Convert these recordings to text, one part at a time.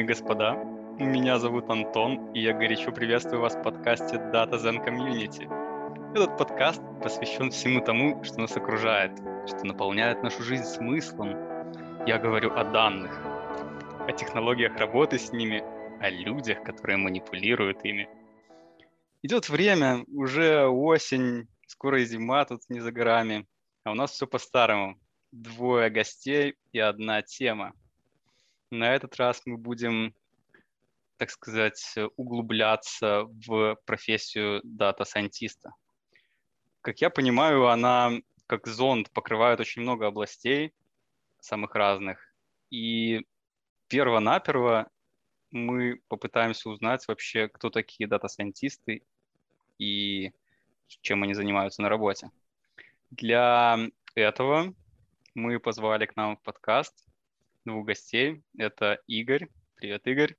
и господа. Меня зовут Антон, и я горячо приветствую вас в подкасте Data Zen Community. Этот подкаст посвящен всему тому, что нас окружает, что наполняет нашу жизнь смыслом. Я говорю о данных, о технологиях работы с ними, о людях, которые манипулируют ими. Идет время, уже осень, скоро и зима тут не за горами, а у нас все по-старому. Двое гостей и одна тема. На этот раз мы будем, так сказать, углубляться в профессию data scientist а. Как я понимаю, она как зонд покрывает очень много областей, самых разных. И перво-наперво мы попытаемся узнать вообще, кто такие data scientist ы и чем они занимаются на работе. Для этого мы позвали к нам в подкаст двух гостей. Это Игорь. Привет, Игорь.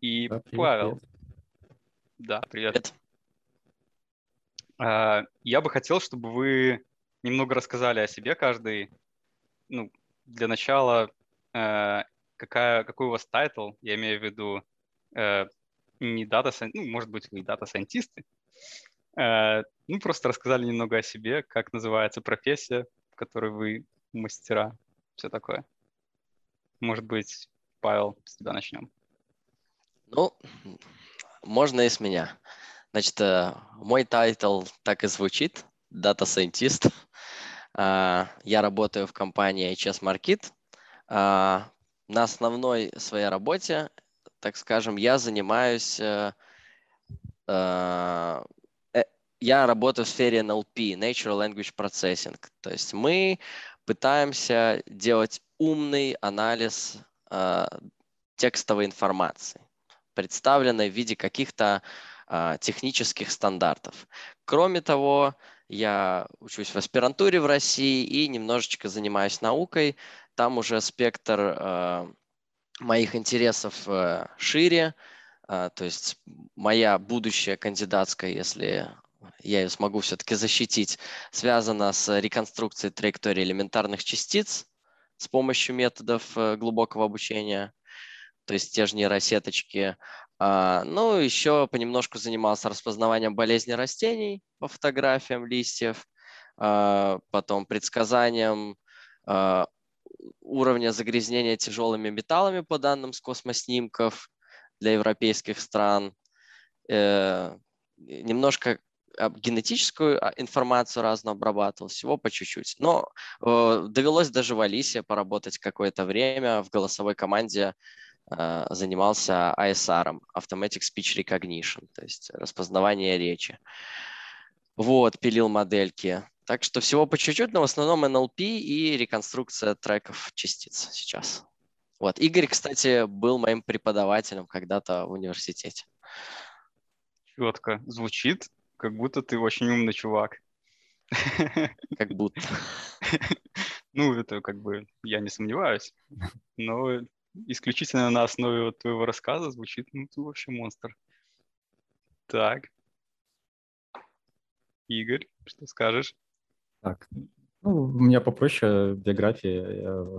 И да, привет, Павел. Привет. Да, привет. привет. А, я бы хотел, чтобы вы немного рассказали о себе каждый. Ну, для начала, э, какая, какой у вас title? Я имею в виду э, не data, ну, может быть, вы data scientist ы. Э, ну, просто рассказали немного о себе, как называется профессия, в которой вы мастера, все такое. Может быть, Павел, с тебя начнем. Ну, можно и с меня. Значит, э, мой title так и звучит, Data Scientist. А, я работаю в компании IHS Markit. А, на основной своей работе, так скажем, я занимаюсь э, э, я работаю в сфере NLP, Natural Language Processing. То есть мы пытаемся делать умный анализ э, текстовой информации, представленной в виде каких-то а, технических стандартов. Кроме того, я учусь в аспирантуре в России и немножечко занимаюсь наукой. Там уже спектр а, моих интересов э, шире, то есть моя будущая кандидатская, если я ее смогу все-таки защитить, связана с реконструкцией траектории элементарных частиц с помощью методов э, глубокого обучения, то есть те же нейросеточки, а, ну, еще понемножку занимался распознаванием болезней растений по фотографиям листьев, а, потом предсказанием а, уровня загрязнения тяжелыми металлами по данным с космоснимков для европейских стран, э, немножко генетическую информацию разную обрабатывал, всего по чуть-чуть. Но э, довелось даже в Алисе поработать какое-то время в голосовой команде Э, занимался ISR, Automatic Speech Recognition, то есть распознавание речи. Вот, пилил модельки. Так что всего по чуть-чуть, но в основном NLP и реконструкция треков частиц сейчас. Вот. Игорь, кстати, был моим преподавателем когда-то в университете. Четко. Звучит, как будто ты очень умный чувак. Как будто. Ну, это как бы я не сомневаюсь. Но исключительно на основе вот твоего рассказа звучит, ну, ты вообще монстр. Так. Игорь, что скажешь? Так, ну, у меня попроще биография.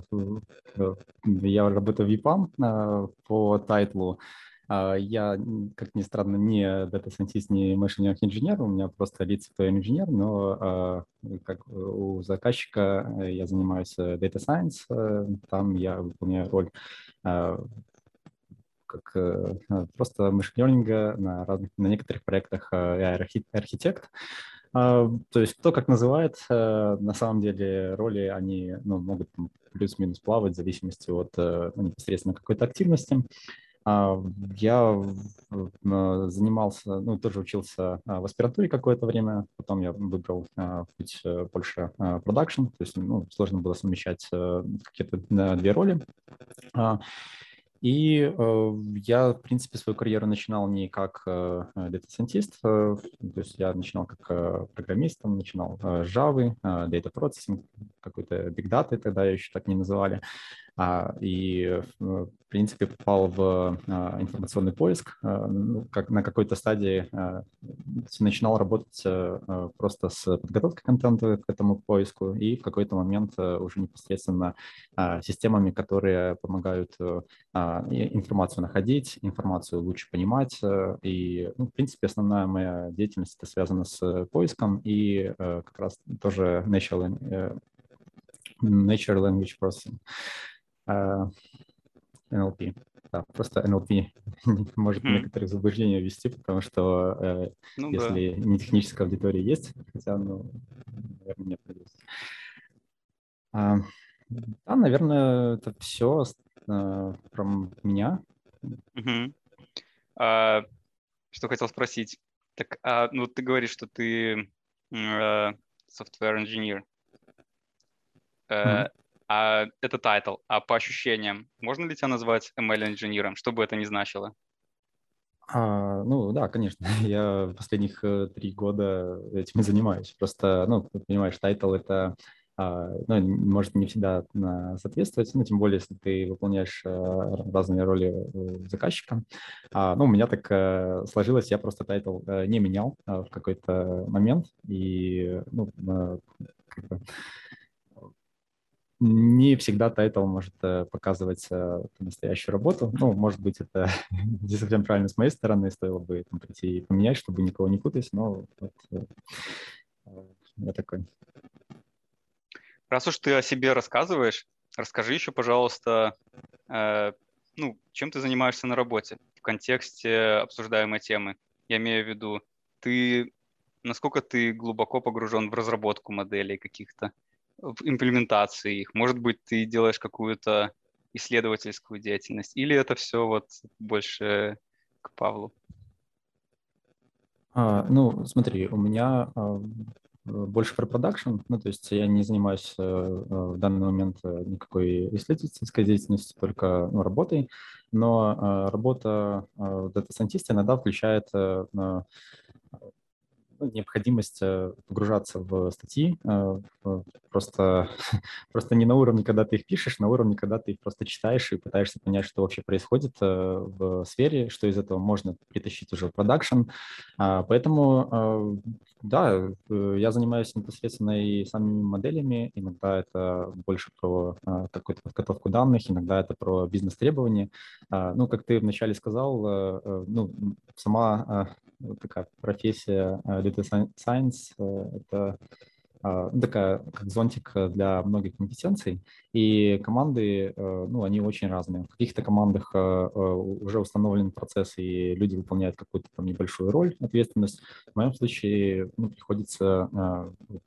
Я, я работаю в EPAM а, по тайтлу я, как ни странно, не Data Scientist, не Learning инженер, у меня просто лиц кто инженер, но а, как у заказчика э, я занимаюсь э, Data Science, э, там я выполняю роль а, как просто мышленинга на, разных, на некоторых проектах архитект. То есть кто как называет, на самом деле роли они ну, могут плюс-минус плавать в зависимости от непосредственно какой-то активности. А, я занимался, ну, тоже учился а, в аспирантуре какое-то время, потом я выбрал а, путь э, больше продакшн, то есть ну, сложно было совмещать э, какие-то две роли. И э, я, в принципе, свою карьеру начинал не как э, data scientist, э, то есть я начинал как э, программист, там, начинал э, Java, э, Data Processing, какой-то Big Data, тогда еще так не называли. А, и, в принципе, попал в а, информационный поиск. А, ну, как на какой-то стадии начинал работать просто с подготовкой контента к этому поиску и в какой-то момент уже непосредственно системами, которые помогают информацию находить, информацию лучше понимать. И, ну, в принципе, основная моя деятельность это связана с поиском и как раз тоже natural, natural language processing. NLP. Да, просто NLP может mm. некоторые заблуждения ввести, потому что э, ну, если да. не техническая аудитория есть, хотя, ну, наверное, нет. А, да, наверное, это все э, про меня. Mm-hmm. А, что хотел спросить? Так, а, ну ты говоришь, что ты э, software engineer. Mm-hmm. А это title. А по ощущениям, можно ли тебя назвать ML-инженером, что бы это ни значило? А, ну да, конечно. Я последних э, три года этим и занимаюсь. Просто, ну, понимаешь, title это а, ну, может не всегда соответствовать, ну, тем более, если ты выполняешь э, разные роли заказчика. А, ну, у меня так э, сложилось, я просто title не менял в какой-то момент, и, ну, как бы, не всегда title может э, показывать э, настоящую работу. Ну, может быть, это не совсем правильно с моей стороны, стоило бы там, прийти и поменять, чтобы никого не путать, но вот, э, я такой. Раз уж ты о себе рассказываешь, расскажи еще, пожалуйста, э, ну, чем ты занимаешься на работе в контексте обсуждаемой темы. Я имею в виду, ты насколько ты глубоко погружен в разработку моделей каких-то, в имплементации их? Может быть, ты делаешь какую-то исследовательскую деятельность? Или это все вот больше к Павлу? А, ну, смотри, у меня а, больше про продакшн, ну, то есть я не занимаюсь а, в данный момент э, никакой исследовательской деятельностью, только ну, работой, но а, работа а, дата-сайентиста иногда включает а, ну, необходимость погружаться в статьи, просто, просто не на уровне, когда ты их пишешь, на уровне, когда ты их просто читаешь и пытаешься понять, что вообще происходит э, в сфере, что из этого можно притащить уже в продакшн. А, поэтому, да, я занимаюсь непосредственно и самими моделями, иногда это больше про какую-то подготовку данных, иногда это про бизнес-требования. А, ну, как ты вначале сказал, ну, сама такая профессия Data Science э, — это а, такая как зонтик для многих компетенций, и команды, э, ну, они очень разные. В каких-то командах э, уже установлен процесс, и люди выполняют какую-то там небольшую роль, ответственность. В моем случае ну, приходится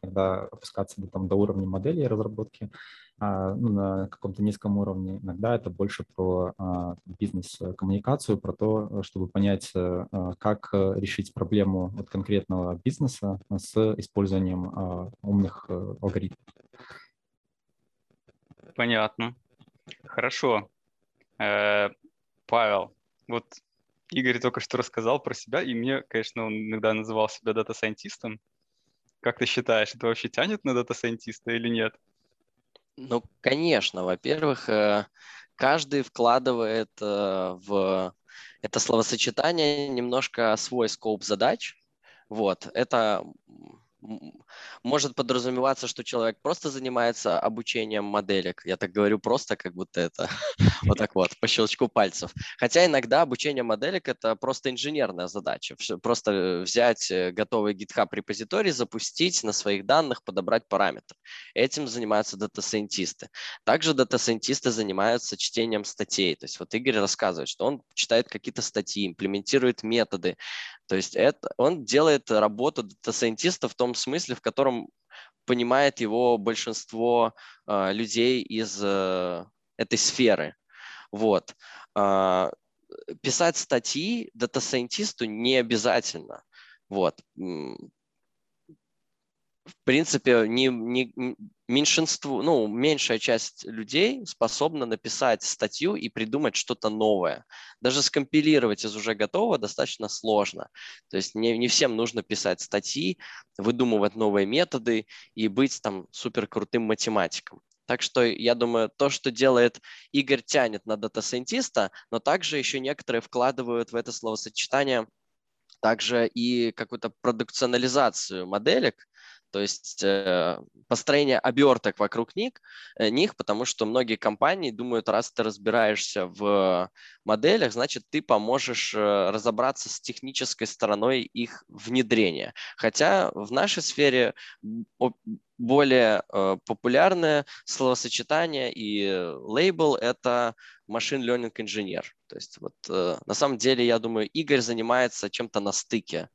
иногда опускаться до, там, до уровня модели разработки, а, ну, на каком-то низком уровне. Иногда это больше про а, бизнес-коммуникацию, про то, чтобы понять, э, а, как решить проблему от конкретного бизнеса с использованием умных э, алгоритмов. Понятно. Хорошо. Э, Павел, вот Игорь только что рассказал про себя, и мне, конечно, он иногда называл себя дата-сайентистом. Как ты считаешь, это вообще тянет на дата-сайентиста или нет? Ну, конечно, во-первых, э, каждый вкладывает э, в это словосочетание немножко свой scope задач. Вот, это может подразумеваться, что человек просто занимается обучением моделек. Я так говорю просто, как будто это вот так вот, по щелчку пальцев. Хотя иногда обучение моделек – это просто инженерная задача. Просто взять э, готовый GitHub репозиторий, запустить на своих данных, подобрать параметры. Этим занимаются дата-сайентисты. Также дата-сайентисты занимаются чтением статей. То есть вот Игорь рассказывает, что он читает какие-то статьи, имплементирует методы, то есть это, он делает работу дата-сайентиста в том смысле, в котором понимает его большинство э, людей из э, этой сферы. Вот. Э, писать статьи дата-сайентисту не обязательно. Вот в принципе, не, не, меньшинству, ну, меньшая часть людей способна написать статью и придумать что-то новое. Даже скомпилировать из уже готового достаточно сложно. То есть не, не всем нужно писать статьи, выдумывать новые методы и быть там супер крутым математиком. Так что я думаю, то, что делает Игорь, тянет на дата-сайентиста, но также еще некоторые вкладывают в это словосочетание также и какую-то продукционализацию моделек, то есть э, построение оберток вокруг них, э, них, потому что многие компании думают, раз ты разбираешься в моделях, значит, ты поможешь э, разобраться с технической стороной их внедрения. Хотя в нашей сфере более э, популярное словосочетание и лейбл – это machine learning инженер. То есть вот э, на самом деле, я думаю, Игорь занимается чем-то на стыке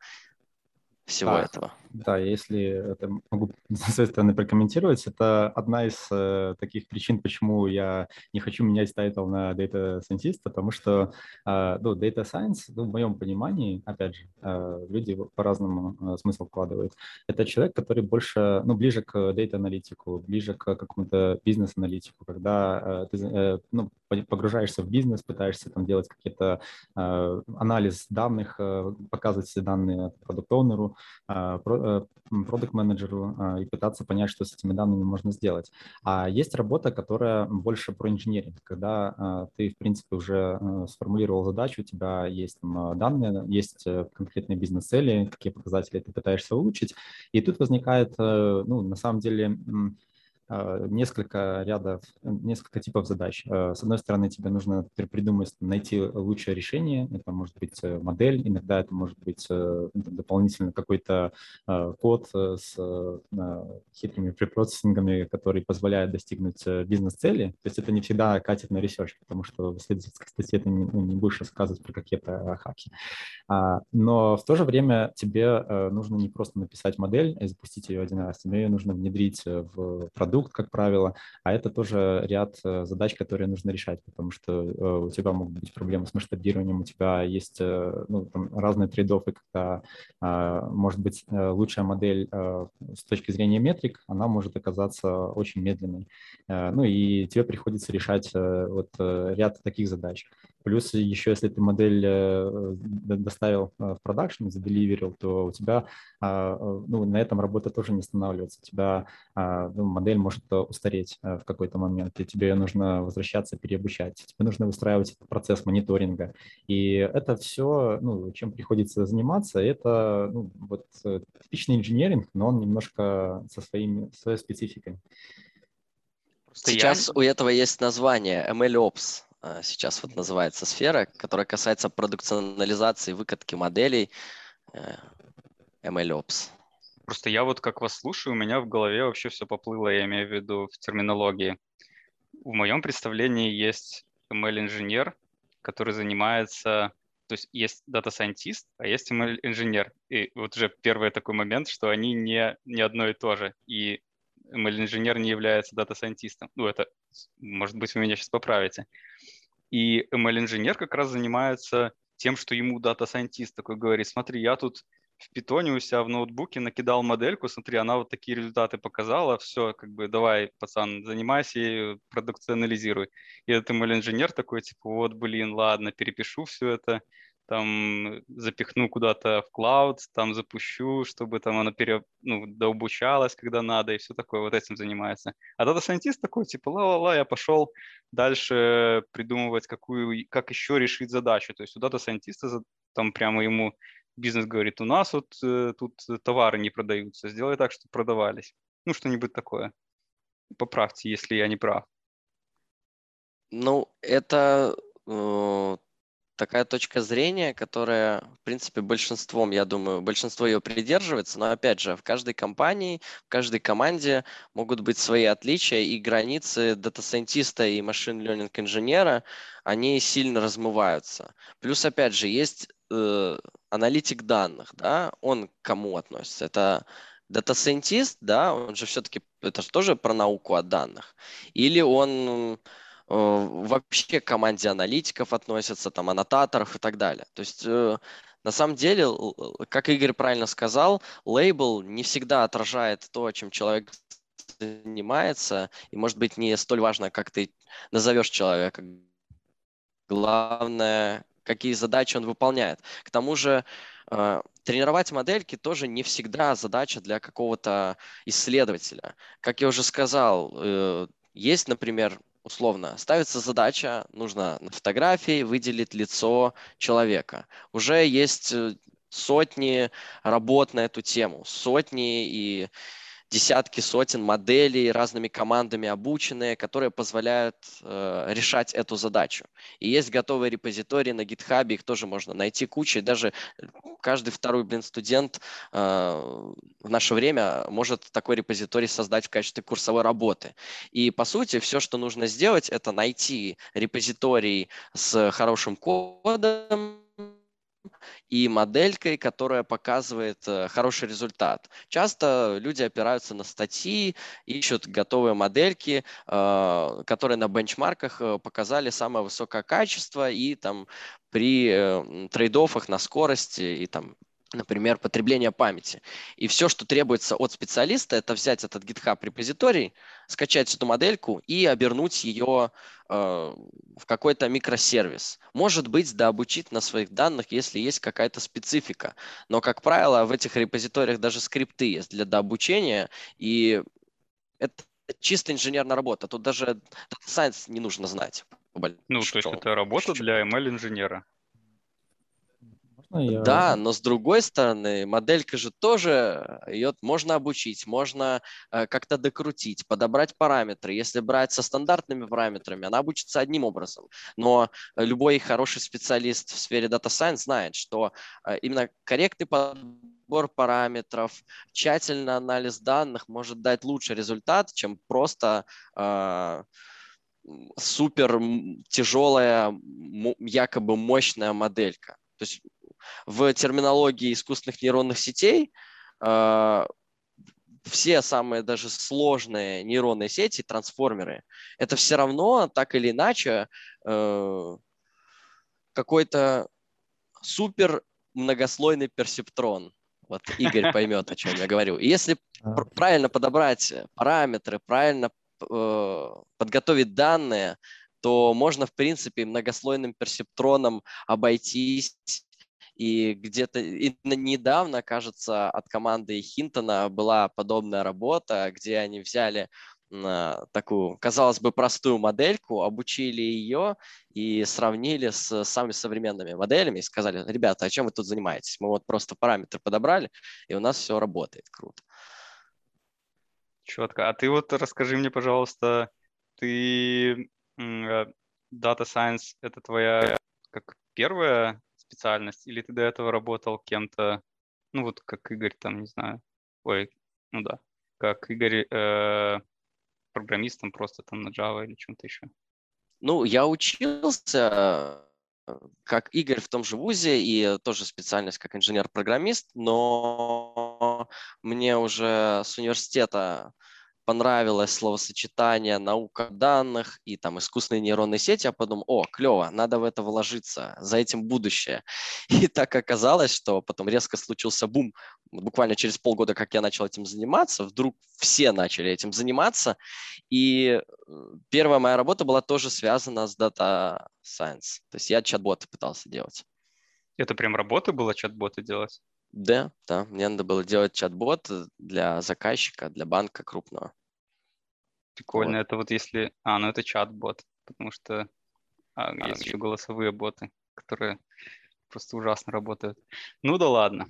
всего да, этого. Да, если это могу с своей стороны прокомментировать, это одна из э, таких причин, почему я не хочу менять title на Data Scientist, потому что э, ну, Data Science, ну, в моем понимании, опять же, э, люди по-разному э, смысл вкладывают. Это человек, который больше, ну, ближе к Data аналитику, ближе к какому-то бизнес-аналитику, когда э, ты э, ну, погружаешься в бизнес, пытаешься там делать какие-то э, анализ данных, э, показывать все данные продукт-оунеру, продукт-менеджеру э, и пытаться понять, что с этими данными можно сделать. А есть работа, которая больше про инженеринг, когда э, ты, в принципе, уже э, сформулировал задачу, у тебя есть там, данные, есть конкретные бизнес-цели, какие показатели ты пытаешься улучшить, и тут возникает, ну, на самом деле, несколько рядов, несколько типов задач. А, с одной стороны, тебе нужно придумать, найти лучшее решение. Это может быть э, модель, иногда это может быть э, дополнительно какой-то а, код э, с хитрыми препроцессингами, который позволяет достигнуть бизнес-цели. То есть это не всегда катит на research, потому что в исследовательской статье ты не, ну, не будешь рассказывать про какие-то хаки. Но в то же время тебе нужно не просто написать модель и запустить ее один раз, тебе ее нужно внедрить в продукт, продукт, как правило, а это тоже ряд э, задач, которые нужно решать, потому что э, у тебя могут быть проблемы с масштабированием, у тебя есть э, ну, там, разные трейдофы, когда, а, может быть, лучшая модель с точки зрения метрик, она может оказаться очень медленной. Ну и тебе приходится решать вот ряд таких задач. Плюс еще, если ты модель доставил в продакшн, заделиверил, то у тебя а, ну, на этом работа тоже не останавливается. У тебя а, ну, модель может э, устареть э, в какой-то момент, и тебе нужно возвращаться, переобучать. Тебе нужно выстраивать этот процесс мониторинга. И это все, ну, чем приходится заниматься, это ну, вот э, типичный инженеринг, но он немножко со своими, своей спецификой. Сейчас я... у этого есть название MLOps. Сейчас вот называется сфера, которая касается продукционализации, выкатки моделей MLOps. Просто я вот как вас слушаю, у меня в голове вообще все поплыло, я имею в виду в терминологии. В моем представлении есть ML-инженер, который занимается, то есть есть дата-сайентист, а есть ML-инженер. И вот уже первый такой момент, что они не, не одно и то же. И ML-инженер не является дата-сайентистом. Ну, это, может быть, вы меня сейчас поправите. И ML-инженер как раз занимается тем, что ему дата-сайентист такой говорит, смотри, я тут в питоне у себя в ноутбуке накидал модельку, смотри, она вот такие результаты показала, все, как бы давай, пацан, занимайся ею, продукционализируй. И этот ML-инженер такой, типа, вот, блин, ладно, перепишу все это, там запихну куда-то в cloud, там запущу, чтобы там она пере, ну, дообучалась, когда надо, и все такое, вот этим занимается. А дата сайентист такой, типа, ла-ла-ла, я пошел дальше придумывать, какую, как еще решить задачу. То есть у дата сайентиста там прямо ему бизнес говорит, у нас вот э, тут товары не продаются, сделай так, чтобы продавались. Ну, что-нибудь такое. Поправьте, если я не прав. Ну, это э, такая точка зрения, которая, в принципе, большинством, я думаю, большинство ее придерживается, но, опять же, в каждой компании, в каждой команде могут быть свои отличия, и границы дата-сайентиста и machine learning инженера, они сильно размываются. Плюс, опять же, есть э, аналитик данных, да, он к кому относится? Это дата-сайентист, да, он же все-таки, это же тоже про науку о данных. Или он вообще к команде аналитиков относится, там, аннотаторов и так далее. То есть э, на самом деле, как Игорь правильно сказал, лейбл не всегда отражает то, чем человек занимается, и может быть не столь важно, как ты назовешь человека. Главное, какие задачи он выполняет. К тому же э, тренировать модельки тоже не всегда задача для какого-то исследователя. Как я уже сказал, э, есть, например, условно, ставится задача, нужно на фотографии выделить лицо человека. Уже есть э, сотни работ на эту тему, сотни и десятки, сотен моделей разными командами обученные, которые позволяют э, решать эту задачу. И есть готовые репозитории на GitHub, их тоже можно найти куча. И даже каждый второй, блин, студент э, в наше время может такой репозиторий создать в качестве курсовой работы. И по сути все, что нужно сделать, это найти репозиторий с хорошим кодом, и моделькой, которая показывает э, хороший результат. Часто люди опираются на статьи, ищут готовые модельки, э, которые на бенчмарках э, показали самое высокое качество и там при трейдофах на скорости и там например, потребление памяти. И все, что требуется от специалиста, это взять этот GitHub репозиторий, скачать эту модельку и обернуть ее э, в какой-то микросервис. Может быть, да, обучить на своих данных, если есть какая-то специфика. Но, как правило, в этих репозиториях даже скрипты есть для дообучения, и это чисто инженерная работа. Тут даже Data Science не нужно знать. Ну, то есть это работа для ML-инженера. Я... Да, но с другой стороны, моделька же тоже, ее можно обучить, можно э, как-то докрутить, подобрать параметры. Если брать со стандартными параметрами, она обучится одним образом. Но любой хороший специалист в сфере Data Science знает, что э, именно корректный подбор параметров, тщательный анализ данных может дать лучший результат, чем просто э, супер тяжелая, якобы мощная моделька. То есть в терминологии искусственных нейронных сетей э, все самые даже сложные нейронные сети, трансформеры, это все равно так или иначе э, какой-то супер многослойный персептрон. Вот Игорь поймет, о чем я говорю. И если правильно подобрать параметры, правильно э, подготовить данные, то можно, в принципе, многослойным персептроном обойтись и где-то и недавно, кажется, от команды Хинтона была подобная работа, где они взяли такую, казалось бы, простую модельку, обучили ее и сравнили с самыми современными моделями и сказали, ребята, а чем вы тут занимаетесь? Мы вот просто параметры подобрали, и у нас все работает круто. Четко. А ты вот расскажи мне, пожалуйста, ты э, Data Science это твоя как первая специальность, или ты до этого работал кем-то, ну вот как Игорь там, не знаю, ой, ну да, как Игорь э, программистом просто там на Java или чем-то еще? Ну, я учился э, как Игорь в том же ВУЗе и тоже специальность как инженер-программист, но мне уже с университета понравилось словосочетание наука данных и там искусственные нейронные сети, я подумал, о, клево, надо в это вложиться, за этим будущее. И так оказалось, что потом резко случился бум. Буквально через полгода, как я начал этим заниматься, вдруг все начали этим заниматься. И э, первая моя работа была тоже связана с Data Science. То есть я чат-боты пытался делать. Это прям работа была чат-боты делать? Да, да, мне надо было делать чат-бот для заказчика, для банка крупного. Прикольно, вот. это вот если... А, ну это чат-бот, потому что а, а, есть еще голосовые боты, которые просто ужасно работают. Ну да ладно.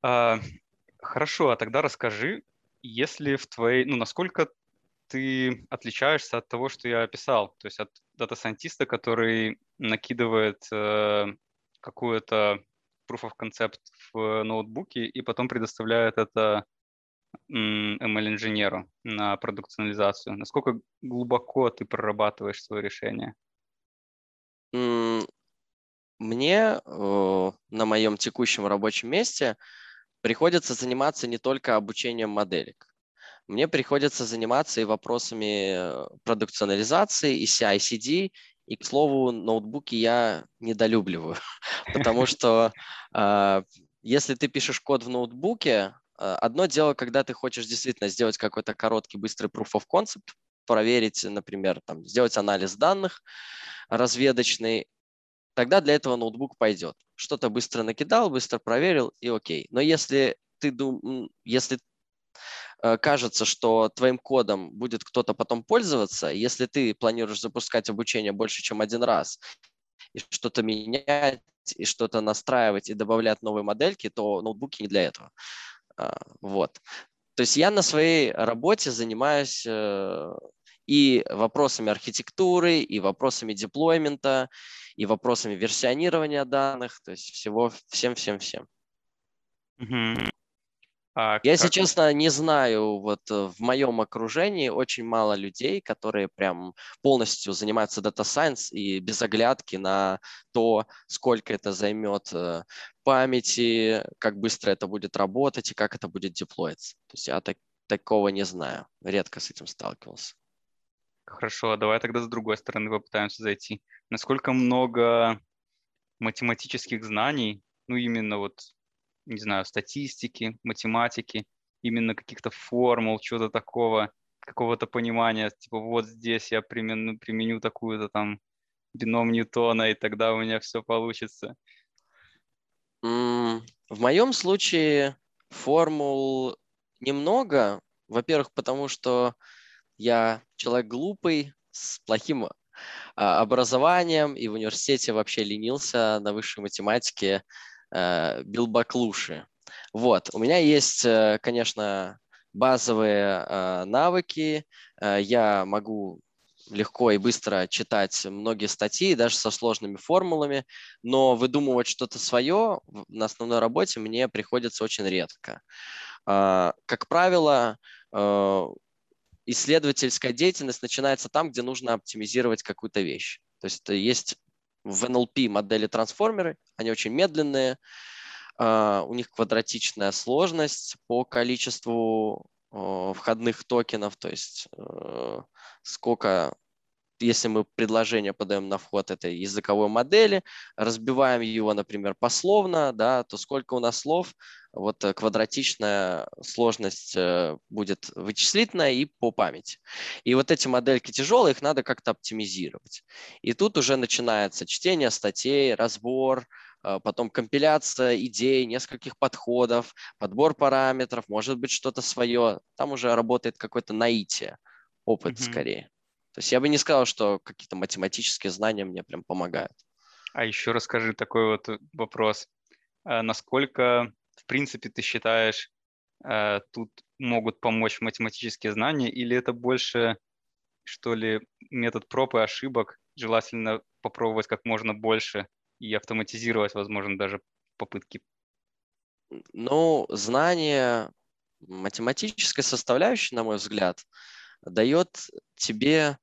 А, хорошо, а тогда расскажи, если в твоей... Ну, насколько ты отличаешься от того, что я описал, то есть от data scientist'а, который накидывает э, какую-то proof of concept в ноутбуке и потом предоставляет это ML-инженеру на продукционализацию. Насколько глубоко ты прорабатываешь свое решение? Мне на моем текущем рабочем месте приходится заниматься не только обучением моделек. Мне приходится заниматься и вопросами э, продукционализации, и CI-CD, и, к слову, ноутбуки я недолюбливаю, потому что э, если ты пишешь код в ноутбуке, э, одно дело, когда ты хочешь действительно сделать какой-то короткий, быстрый proof of concept, проверить, например, там, сделать анализ данных разведочный, тогда для этого ноутбук пойдет. Что-то быстро накидал, быстро проверил и окей. Но если ты дум... если кажется, что твоим кодом будет кто-то потом пользоваться, если ты планируешь запускать обучение больше, чем один раз, и что-то менять, и что-то настраивать, и добавлять новые модельки, то ноутбуки не для этого. А, вот. То есть я на своей работе занимаюсь э, и вопросами архитектуры, и вопросами деплоймента, и вопросами версионирования данных, то есть всего, всем-всем-всем. Угу. А Я, если честно, не знаю, вот э, в моем окружении очень мало людей, которые прям полностью занимаются Data Science и без оглядки на то, сколько это займет э, памяти, как быстро это будет работать и как это будет деплоиться. То есть я так, такого не знаю, редко с этим сталкивался. Хорошо, давай тогда с другой стороны попытаемся зайти. Насколько много математических знаний, ну именно вот не знаю, статистики, математики, именно каких-то формул, чего-то такого, какого-то понимания, типа вот здесь я применю, применю такую-то там бином Ньютона, и тогда у меня все получится. В моем случае формул немного. Во-первых, потому что я человек глупый, с плохим а, образованием, и в университете вообще ленился на высшей математике. Э, билбаклуши. Вот, у меня есть, э, конечно, базовые э, навыки. Я могу легко и быстро читать многие статьи, даже со сложными формулами, но выдумывать что-то свое на основной работе мне приходится очень редко. Как правило, исследовательская деятельность начинается там, где нужно оптимизировать какую-то вещь. То есть есть в NLP модели трансформеры, они очень медленные, а, у них квадратичная сложность по количеству входных токенов, то есть э, сколько, если мы предложение подаем на вход этой языковой модели, разбиваем его, например, пословно, да, то сколько у нас слов, вот э, квадратичная сложность э, будет вычислительная и по памяти. И вот эти модельки тяжелые, их надо как-то оптимизировать. И тут уже начинается чтение статей, разбор, э, потом компиляция идей, нескольких подходов, подбор параметров, может быть что-то свое. Там уже работает какое-то наитие, опыт mm-hmm. скорее. То есть я бы не сказал, что какие-то математические знания мне прям помогают. А еще расскажи такой вот вопрос. Насколько в принципе, ты считаешь, э, тут могут помочь математические знания, или это больше, что ли, метод проб и ошибок, желательно попробовать как можно больше и автоматизировать, возможно, даже попытки? Ну, знание математической составляющей, на мой взгляд, дает тебе,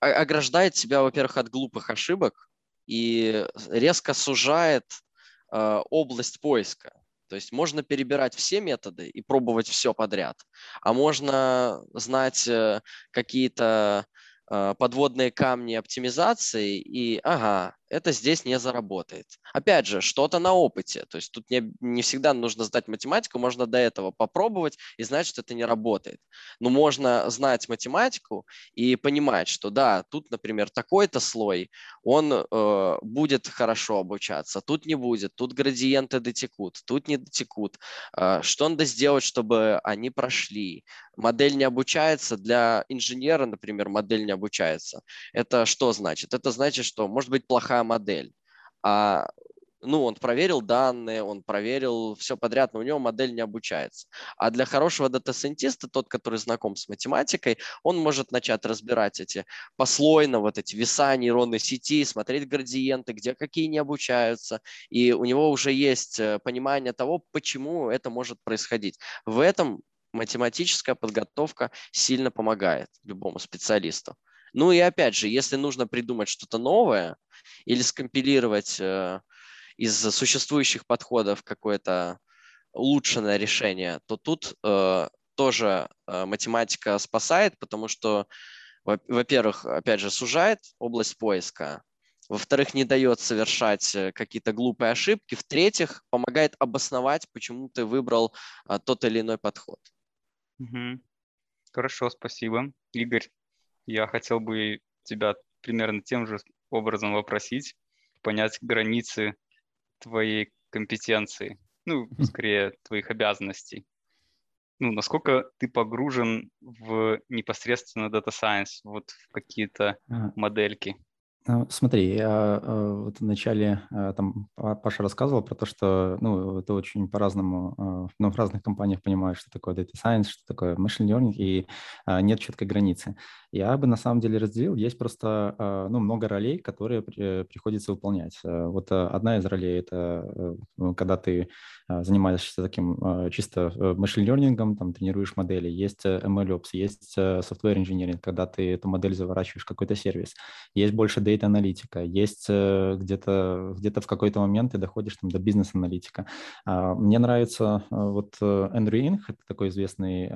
ограждает тебя, во-первых, от глупых ошибок и резко сужает э, область поиска. То есть можно перебирать все методы и пробовать все подряд, а можно знать э, какие-то э, подводные камни оптимизации и, ага, это здесь не заработает. Опять же, что-то на опыте. То есть тут не, не всегда нужно сдать математику, можно до этого попробовать и знать, что это не работает. Но можно знать математику и понимать, что да, тут, например, такой-то слой, он э, будет хорошо обучаться, тут не будет, тут градиенты дотекут, тут не дотекут. Э, что надо сделать, чтобы они прошли? Модель не обучается, для инженера, например, модель не обучается. Это что значит? Это значит, что может быть плохая модель. А ну, он проверил данные, он проверил все подряд, но у него модель не обучается. А для хорошего data scientist'а, тот, который знаком с математикой, он может начать разбирать эти послойно, вот эти веса нейронной сети, смотреть градиенты, где какие не обучаются, и у него уже есть э, понимание того, почему это может происходить. В этом математическая подготовка сильно помогает любому специалисту. Ну и опять же, если нужно придумать что-то новое или скомпилировать э, из существующих подходов какое-то улучшенное решение, то тут э, тоже э, математика спасает, потому что, во-первых, опять же, сужает область поиска, во-вторых, не дает совершать какие-то глупые ошибки, в-третьих, помогает обосновать, почему ты выбрал тот или иной подход. Угу. Хорошо, спасибо. Игорь, я хотел бы тебя примерно тем же образом вопросить, понять границы твоей компетенции, ну, скорее, твоих обязанностей. ну, насколько ты погружен в непосредственно Data Science, вот в какие-то модельки? Ну, смотри, я э, вот вначале э, там Паша рассказывал про то, что ну, это очень по-разному, э, ну, в разных компаниях понимают, что такое data science, что такое machine learning, и нет четкой границы. Я бы на самом деле разделил, есть просто ну, много ролей, которые приходится выполнять. Вот одна из ролей – это ну, когда ты занимаешься таким чисто machine learning, там, тренируешь модели, есть MLOps, есть software engineering, когда ты эту модель заворачиваешь в какой-то сервис, есть больше data-аналитика, есть э, где-то где в какой-то момент ты доходишь там, до бизнес-аналитика. А, мне нравится э, вот э, Эндрю Инг, это такой известный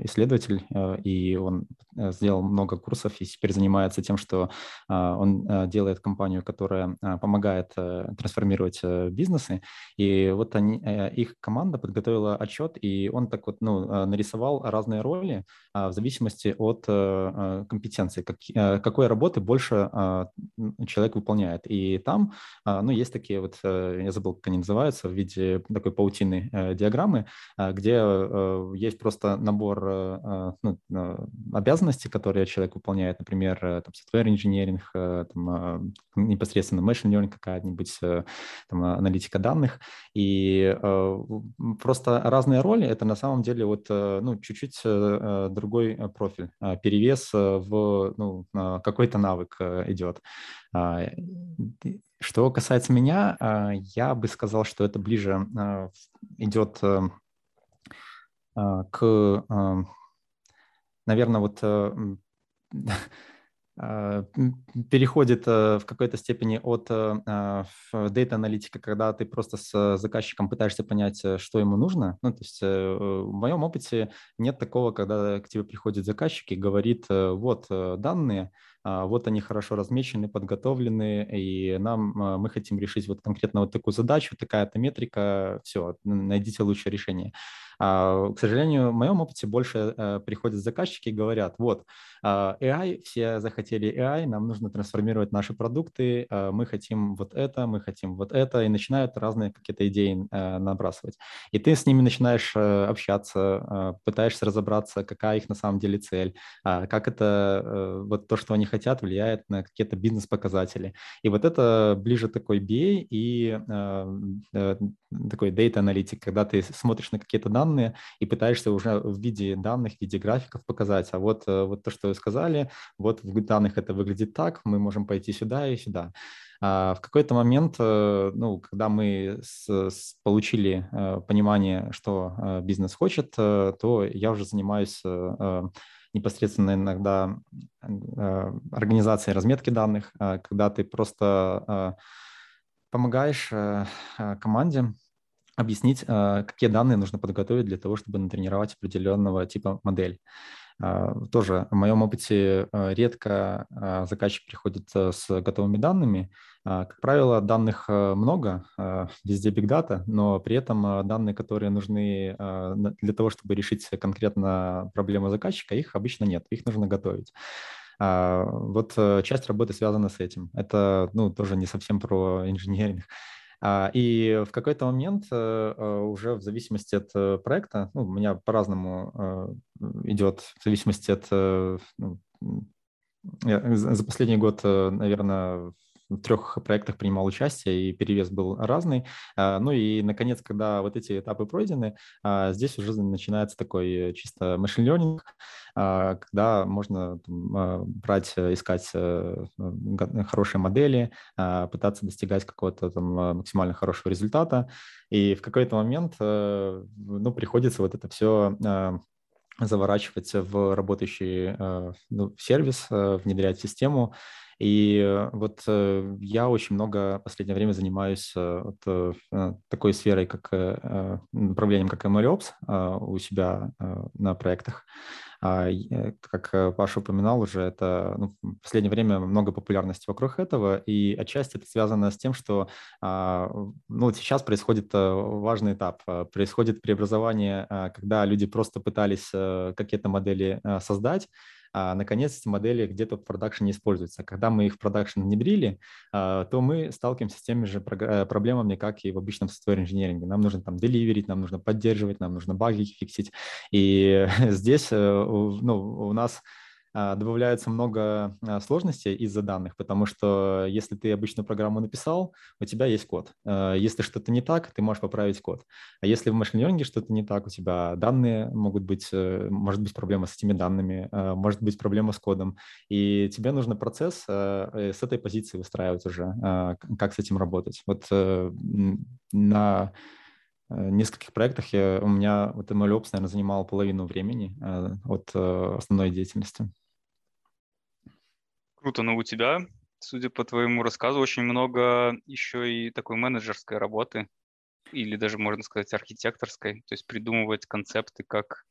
исследователь, и он сделал много курсов и теперь занимается тем, что он делает компанию, которая помогает трансформировать бизнесы, и вот они, их команда подготовила отчет, и он так вот ну, нарисовал разные роли в зависимости от компетенции, как, какой работы больше а, человек выполняет. И там, а, ну, есть такие вот, э, я забыл, как они называются, в виде такой паутины э, диаграммы, а, где э, есть просто набор ну, обязанностей, которые человек выполняет, например, там, software engineering, там, непосредственно machine learning какая-нибудь, там, аналитика данных, и просто разные роли, это на самом деле вот, ну, чуть-чуть другой профиль, перевес в, ну, какой-то навык идет. А, что касается меня, а, я бы сказал, что это ближе а, идет э, к, наверное, вот э, переходит э, в какой-то степени от дата-аналитика, когда ты просто с заказчиком пытаешься понять, что ему нужно. Ну, то есть в моем опыте нет такого, когда к тебе приходит заказчик и говорит, вот данные, вот они хорошо размечены, подготовлены, и нам а, мы хотим решить вот конкретно вот такую задачу, такая-то метрика, все, найдите лучшее решение. А, к сожалению, в моем опыте больше э, приходят заказчики и говорят, вот, а, AI, все захотели AI, нам нужно трансформировать наши продукты, а, мы хотим вот это, мы хотим вот это, и начинают разные какие-то идеи э, набрасывать. И ты с ними начинаешь э, общаться, пытаешься разобраться, какая их на самом деле цель, как это, вот то, что они хотят, влияет на какие-то бизнес-показатели. И вот это ближе такой BA и такой data аналитик, когда ты смотришь на какие-то данные, данные и пытаешься уже в виде данных, в виде графиков показать, а вот, э, вот то, что вы сказали, вот в данных это выглядит так, мы можем пойти сюда и сюда. А в какой-то момент, э, ну, когда мы с, с получили э, понимание, что бизнес хочет, то я уже занимаюсь непосредственно иногда организацией разметки данных, когда ты просто помогаешь команде объяснить, а, какие данные нужно подготовить для того, чтобы натренировать определенного типа модель. А, тоже в моем опыте а, редко заказчик приходит с готовыми данными. Как правило, данных много, везде big data, но при этом данные, которые нужны для того, чтобы решить конкретно проблему заказчика, их обычно нет, их нужно готовить. Вот часть работы связана с этим. Это ну, тоже не совсем про инженеринг. А, и в какой-то момент э, э, уже в зависимости от э, проекта, ну, у меня по-разному идет, в зависимости от... Ну, за последний год, наверное, в трех проектах принимал участие, и перевес был разный. А, ну и, наконец, когда вот эти этапы пройдены, а, здесь уже начинается такой чисто machine learning, а, когда можно брать, искать э, хорошие модели, пытаться достигать какого-то там максимально хорошего результата. И в какой-то момент э, ну, приходится вот это все заворачивать в работающий э, ну, сервис, внедрять систему. И э, вот э, я очень много в последнее время занимаюсь э, вот, такой сферой, как направлением, как MLOps у себя на проектах. А, как Паша упоминал уже, это ну, в последнее время много популярности вокруг этого, и отчасти это связано с тем, что а, ну, сейчас происходит важный этап. Происходит преобразование, когда люди просто пытались какие-то модели создать, наконец эти модели где-то в продакшене используются. Когда мы их в продакшн внедрили, а, то мы сталкиваемся с теми же э, проблемами, как и в обычном software инженеринге. Нам нужно там деливерить, нам нужно поддерживать, нам нужно баги фиксить. И здесь э, ну, у нас а, добавляется много а, сложностей из-за данных, потому что если ты обычную программу написал, у тебя есть код. А, если что-то не так, ты можешь поправить код. А если в машин learning что-то не так, у тебя данные могут быть, э, может быть проблема с этими данными, может быть проблема с кодом, и тебе нужно процесс э, с этой позиции выстраивать уже, как с этим работать. Вот э, на нескольких проектах я, у меня вот MLOps, наверное, занимал половину времени от основной деятельности. Круто, но у тебя, судя по твоему рассказу, очень много еще и такой менеджерской работы, или даже, можно сказать, архитекторской, то есть придумывать концепты, как,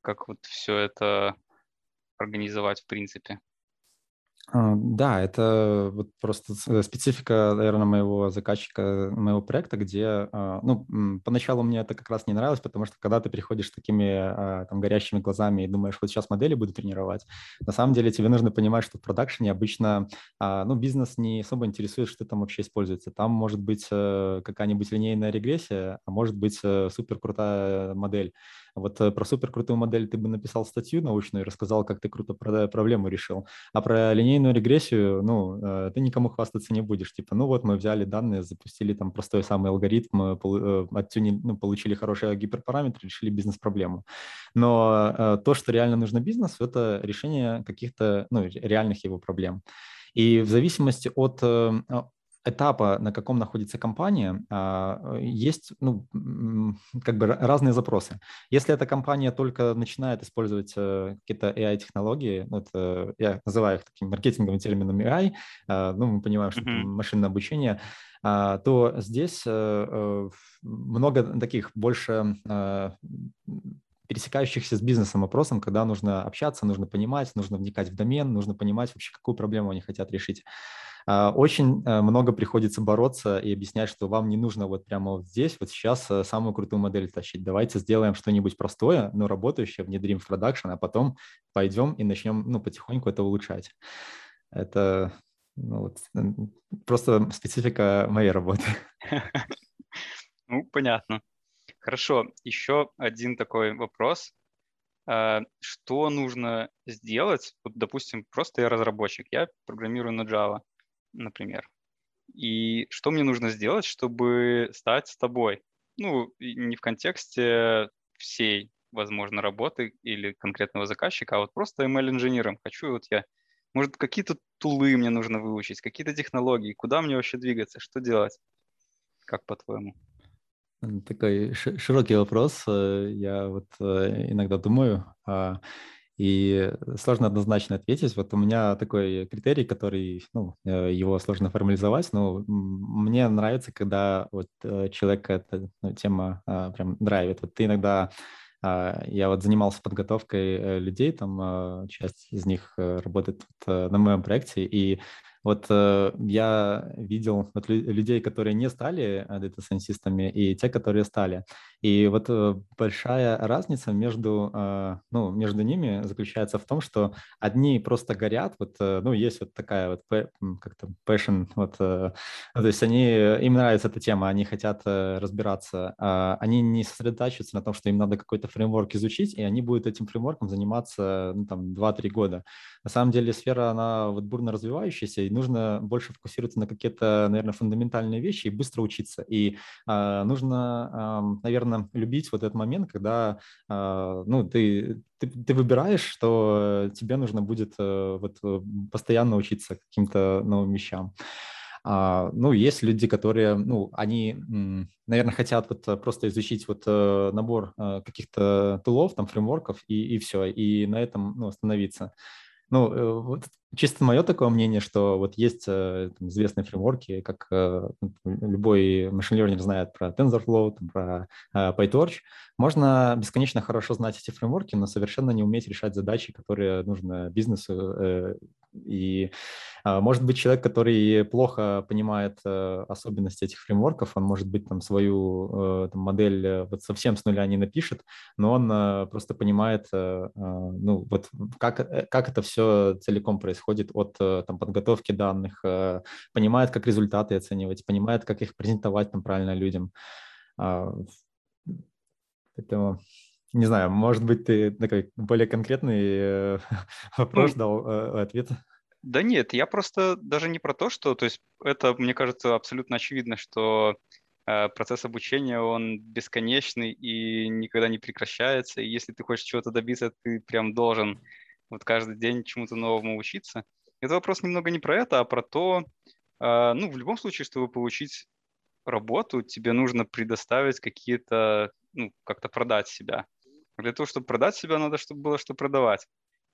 как вот все это организовать в принципе. А, да, это вот просто э, специфика, наверное, моего заказчика, моего проекта, где, а, ну, поначалу мне это как раз не нравилось, потому что когда ты приходишь с такими а, там горящими глазами и думаешь, вот сейчас модели буду тренировать, на самом деле тебе нужно понимать, что в продакшене обычно, ну, бизнес не особо интересует, что там вообще используется. Там может быть э, какая-нибудь линейная регрессия, а может быть э, супер крутая модель. Вот э, про суперкрутую модель ты бы написал статью научную и рассказал, как ты круто проблему решил. А про линейную регрессию, ну, э, ты никому хвастаться не будешь. Типа, ну вот мы взяли данные, запустили там простой самый алгоритм, э, оттюнили, ну, получили хороший гиперпараметр, решили бизнес-проблему. Но то, что реально нужно бизнесу, это решение каких-то, ну, реальных его проблем. И в зависимости от этапа, на каком находится компания, а, есть ну, как бы разные запросы. Если эта компания только начинает использовать э, какие-то AI-технологии, э, я называю их таким маркетинговым термином AI, а, ну, мы понимаем, что это машинное обучение, а, то здесь э, много таких больше пересекающихся с бизнесом вопросом, когда нужно общаться, нужно понимать, нужно вникать в домен, нужно понимать вообще, какую проблему они хотят решить. А, очень э, много приходится бороться и объяснять, что вам не нужно вот прямо вот здесь, вот сейчас э, самую крутую модель тащить. Давайте сделаем что-нибудь простое, но работающее, внедрим в продакшн, а потом пойдем и начнем ну, потихоньку это улучшать. Это ну, вот, просто специфика моей работы. Ну, понятно. Хорошо, еще один такой вопрос. А, что нужно сделать? Вот, допустим, просто я разработчик, я программирую на Java например. И что мне нужно сделать, чтобы стать с тобой? Ну, не в контексте всей, возможно, работы или конкретного заказчика, а вот просто ML-инженером. Хочу вот я, может, какие-то тулы мне нужно выучить, какие-то технологии, куда мне вообще двигаться, что делать? Как по-твоему? Такой широкий вопрос. Э, я вот э, иногда думаю, а и сложно однозначно ответить. Вот у меня такой критерий, который, ну, э, его сложно формализовать, но мне нравится, когда вот э, человека эта ну, тема а, прям драйвит. Вот ты иногда а, я вот занимался подготовкой э, людей, там часть из них работает на моем проекте, и вот э, я видел вот, людей, которые не стали дата-сайентистами, и те, которые стали. И вот э, большая разница между, э, ну, между ними заключается в том, что одни просто горят, вот, э, ну, есть вот такая вот как-то passion, вот, э, то есть они, им нравится эта тема, они хотят э, разбираться, э, они не сосредотачиваются на том, что им надо какой-то фреймворк изучить, и они будут этим фреймворком заниматься, ну, там, 2-3 года. На самом деле сфера, она вот бурно развивающаяся, и нужно больше фокусироваться на какие-то, наверное, фундаментальные вещи и быстро учиться. И э, нужно, э, наверное, любить вот этот момент, когда э, ну, ты, ты, ты выбираешь, что тебе нужно будет э, вот, постоянно учиться каким-то новым вещам. Uh, ну, есть люди, которые, ну, они, наверное, хотят вот просто изучить вот uh, набор каких-то тулов, там, фреймворков и, и все, и на этом, ну, остановиться. Ну, э, вот чисто мое такое мнение, что вот есть э, там, известные фреймворки, как э, любой машин learning знает про TensorFlow, про PyTorch. Можно бесконечно хорошо знать эти фреймворки, но совершенно не уметь решать задачи, которые нужно бизнесу И а, может быть человек, который плохо понимает э, особенности этих фреймворков, он может быть там свою э, там, модель э, вот совсем с нуля не напишет, но он просто понимает, а, ну вот как, как это все целиком происходит от там, подготовки данных, понимает, как результаты оценивать, понимает, как их презентовать там правильно людям. Поэтому не знаю, может быть, ты такой более конкретный э, вопрос ну, дал, э, ответ? Да нет, я просто даже не про то, что, то есть это, мне кажется, абсолютно очевидно, что э, процесс обучения, он бесконечный и никогда не прекращается, и если ты хочешь чего-то добиться, ты прям должен вот каждый день чему-то новому учиться. Это вопрос немного не про это, а про то, ну, в любом случае, чтобы получить работу, тебе нужно предоставить какие-то, ну, как-то продать себя. Для того, чтобы продать себя, надо, чтобы было что продавать.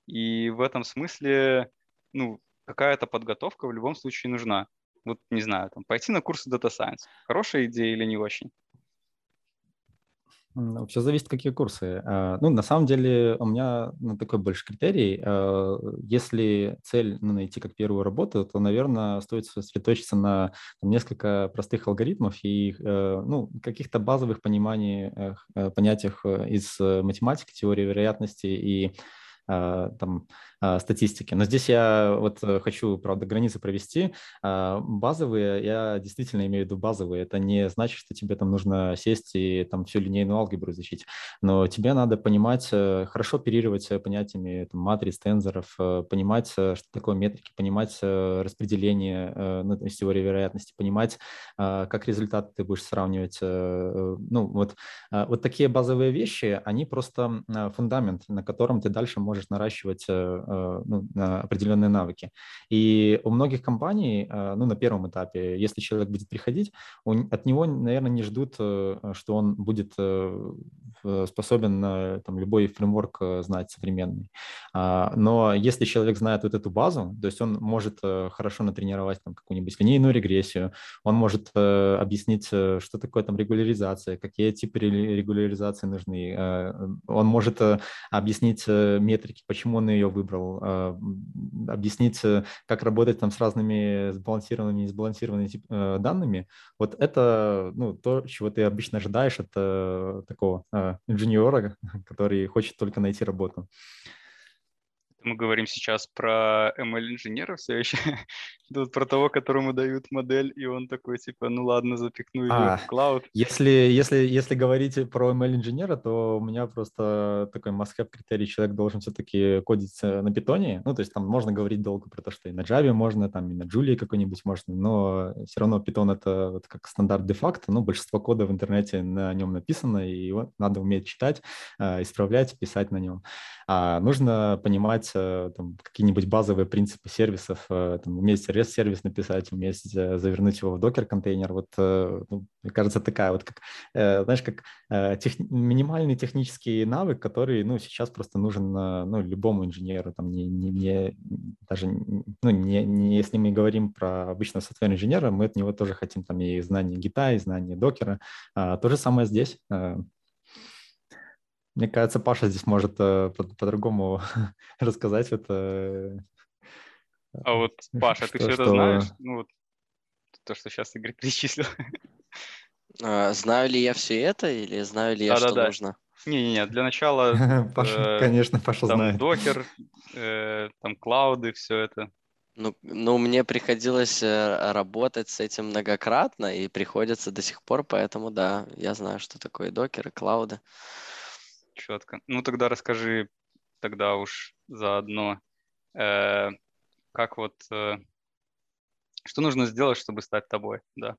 И в этом смысле, ну, какая-то подготовка в любом случае нужна. Вот, не знаю, там, пойти на курсы Data Science. Хорошая идея или не очень? Все зависит, какие курсы. А, ну, на самом деле, у меня ну, такой больше критерий. А, если цель ну, найти как первую работу, то, наверное, стоит сосредоточиться на там, несколько простых алгоритмов и э, ну, каких-то базовых пониманий, э, понятиях э, из математики, теории вероятности и там, статистики. Но здесь я вот э, хочу, правда, границы провести. А, базовые, я действительно имею в виду базовые. Это не значит, что тебе там нужно сесть и там всю линейную алгебру изучить. Но тебе надо понимать, э, хорошо оперировать понятиями там, матриц, тензоров, э, понимать, что такое метрики, понимать распределение ну, из теории вероятности, понимать, как результаты ты будешь сравнивать. Ну, вот, вот такие базовые вещи, они просто фундамент, на котором ты дальше можешь наращивать Э, ну, определенные навыки. И у многих компаний, э, ну, на первом этапе, если человек будет приходить, от него, наверное, не ждут, э, что он будет способен там, любой фреймворк знать современный. А, но если человек знает вот эту базу, то есть он может хорошо натренировать там какую-нибудь линейную регрессию, он может объяснить, что такое там регуляризация, какие типы регуляризации нужны, он может объяснить метрики, почему он ее выбрал, а, объяснить, э, как работать там с разными сбалансированными и несбалансированными э, данными, вот это ну, то, чего ты обычно ожидаешь от э, такого инженера, который хочет только найти работу мы говорим сейчас про ML-инженера все еще, тут про того, которому дают модель, и он такой, типа, ну ладно, запикну ее а, в клауд. Если, если, если говорить про ML-инженера, то у меня просто такой must критерий, человек должен все-таки кодить на питоне, ну, то есть там можно говорить долго про то, что и на Java можно, там и на Julia какой-нибудь можно, но все равно питон это вот как стандарт де-факто, ну, большинство кода в интернете на нем написано, и его надо уметь читать, а, исправлять, писать на нем. А нужно понимать Э, там, какие-нибудь базовые принципы сервисов, э, там, уметь REST-сервис написать, уметь э, завернуть его в докер-контейнер. Вот, ну, мне кажется, такая вот, как, знаешь, как тех, минимальный технический навык, который, ну, сейчас просто нужен ну, любому инженеру, там, не, не, не даже, ну, не, не, если мы говорим про обычного софтвер-инженера, мы от него тоже хотим там и знания гита, и знания докера. А, то же самое здесь. Мне кажется, Паша здесь может э, по-другому рассказать это. А вот, Паша, ты все это знаешь? Ну, вот то, что сейчас Игорь перечислил. А, знаю ли я все это или знаю ли я, что нужно? Не-не-не, для начала... Паша, э, конечно, Паша знает. Докер, э, там клауды, все это. Ну, ну, мне приходилось работать с этим многократно и приходится до сих пор, поэтому да, я знаю, что такое докер и клауды. Четко. Ну тогда расскажи тогда уж заодно, э, как вот, э, что нужно сделать, чтобы стать тобой, да?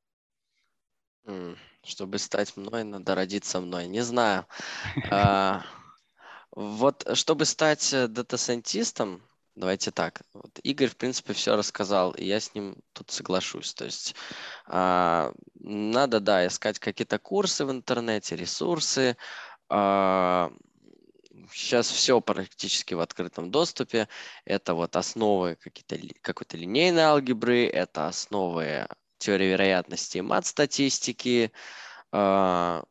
Чтобы стать мной, надо родиться мной. Не знаю. А, вот чтобы стать э, дата-сайентистом, давайте так. Вот Игорь, в принципе, все рассказал, и я с ним тут соглашусь. То есть а, надо, да, искать какие-то курсы в интернете, ресурсы, Сейчас а, все практически в открытом доступе. Это вот основы какой-то линейной алгебры, это основы теории вероятности и мат-статистики, а,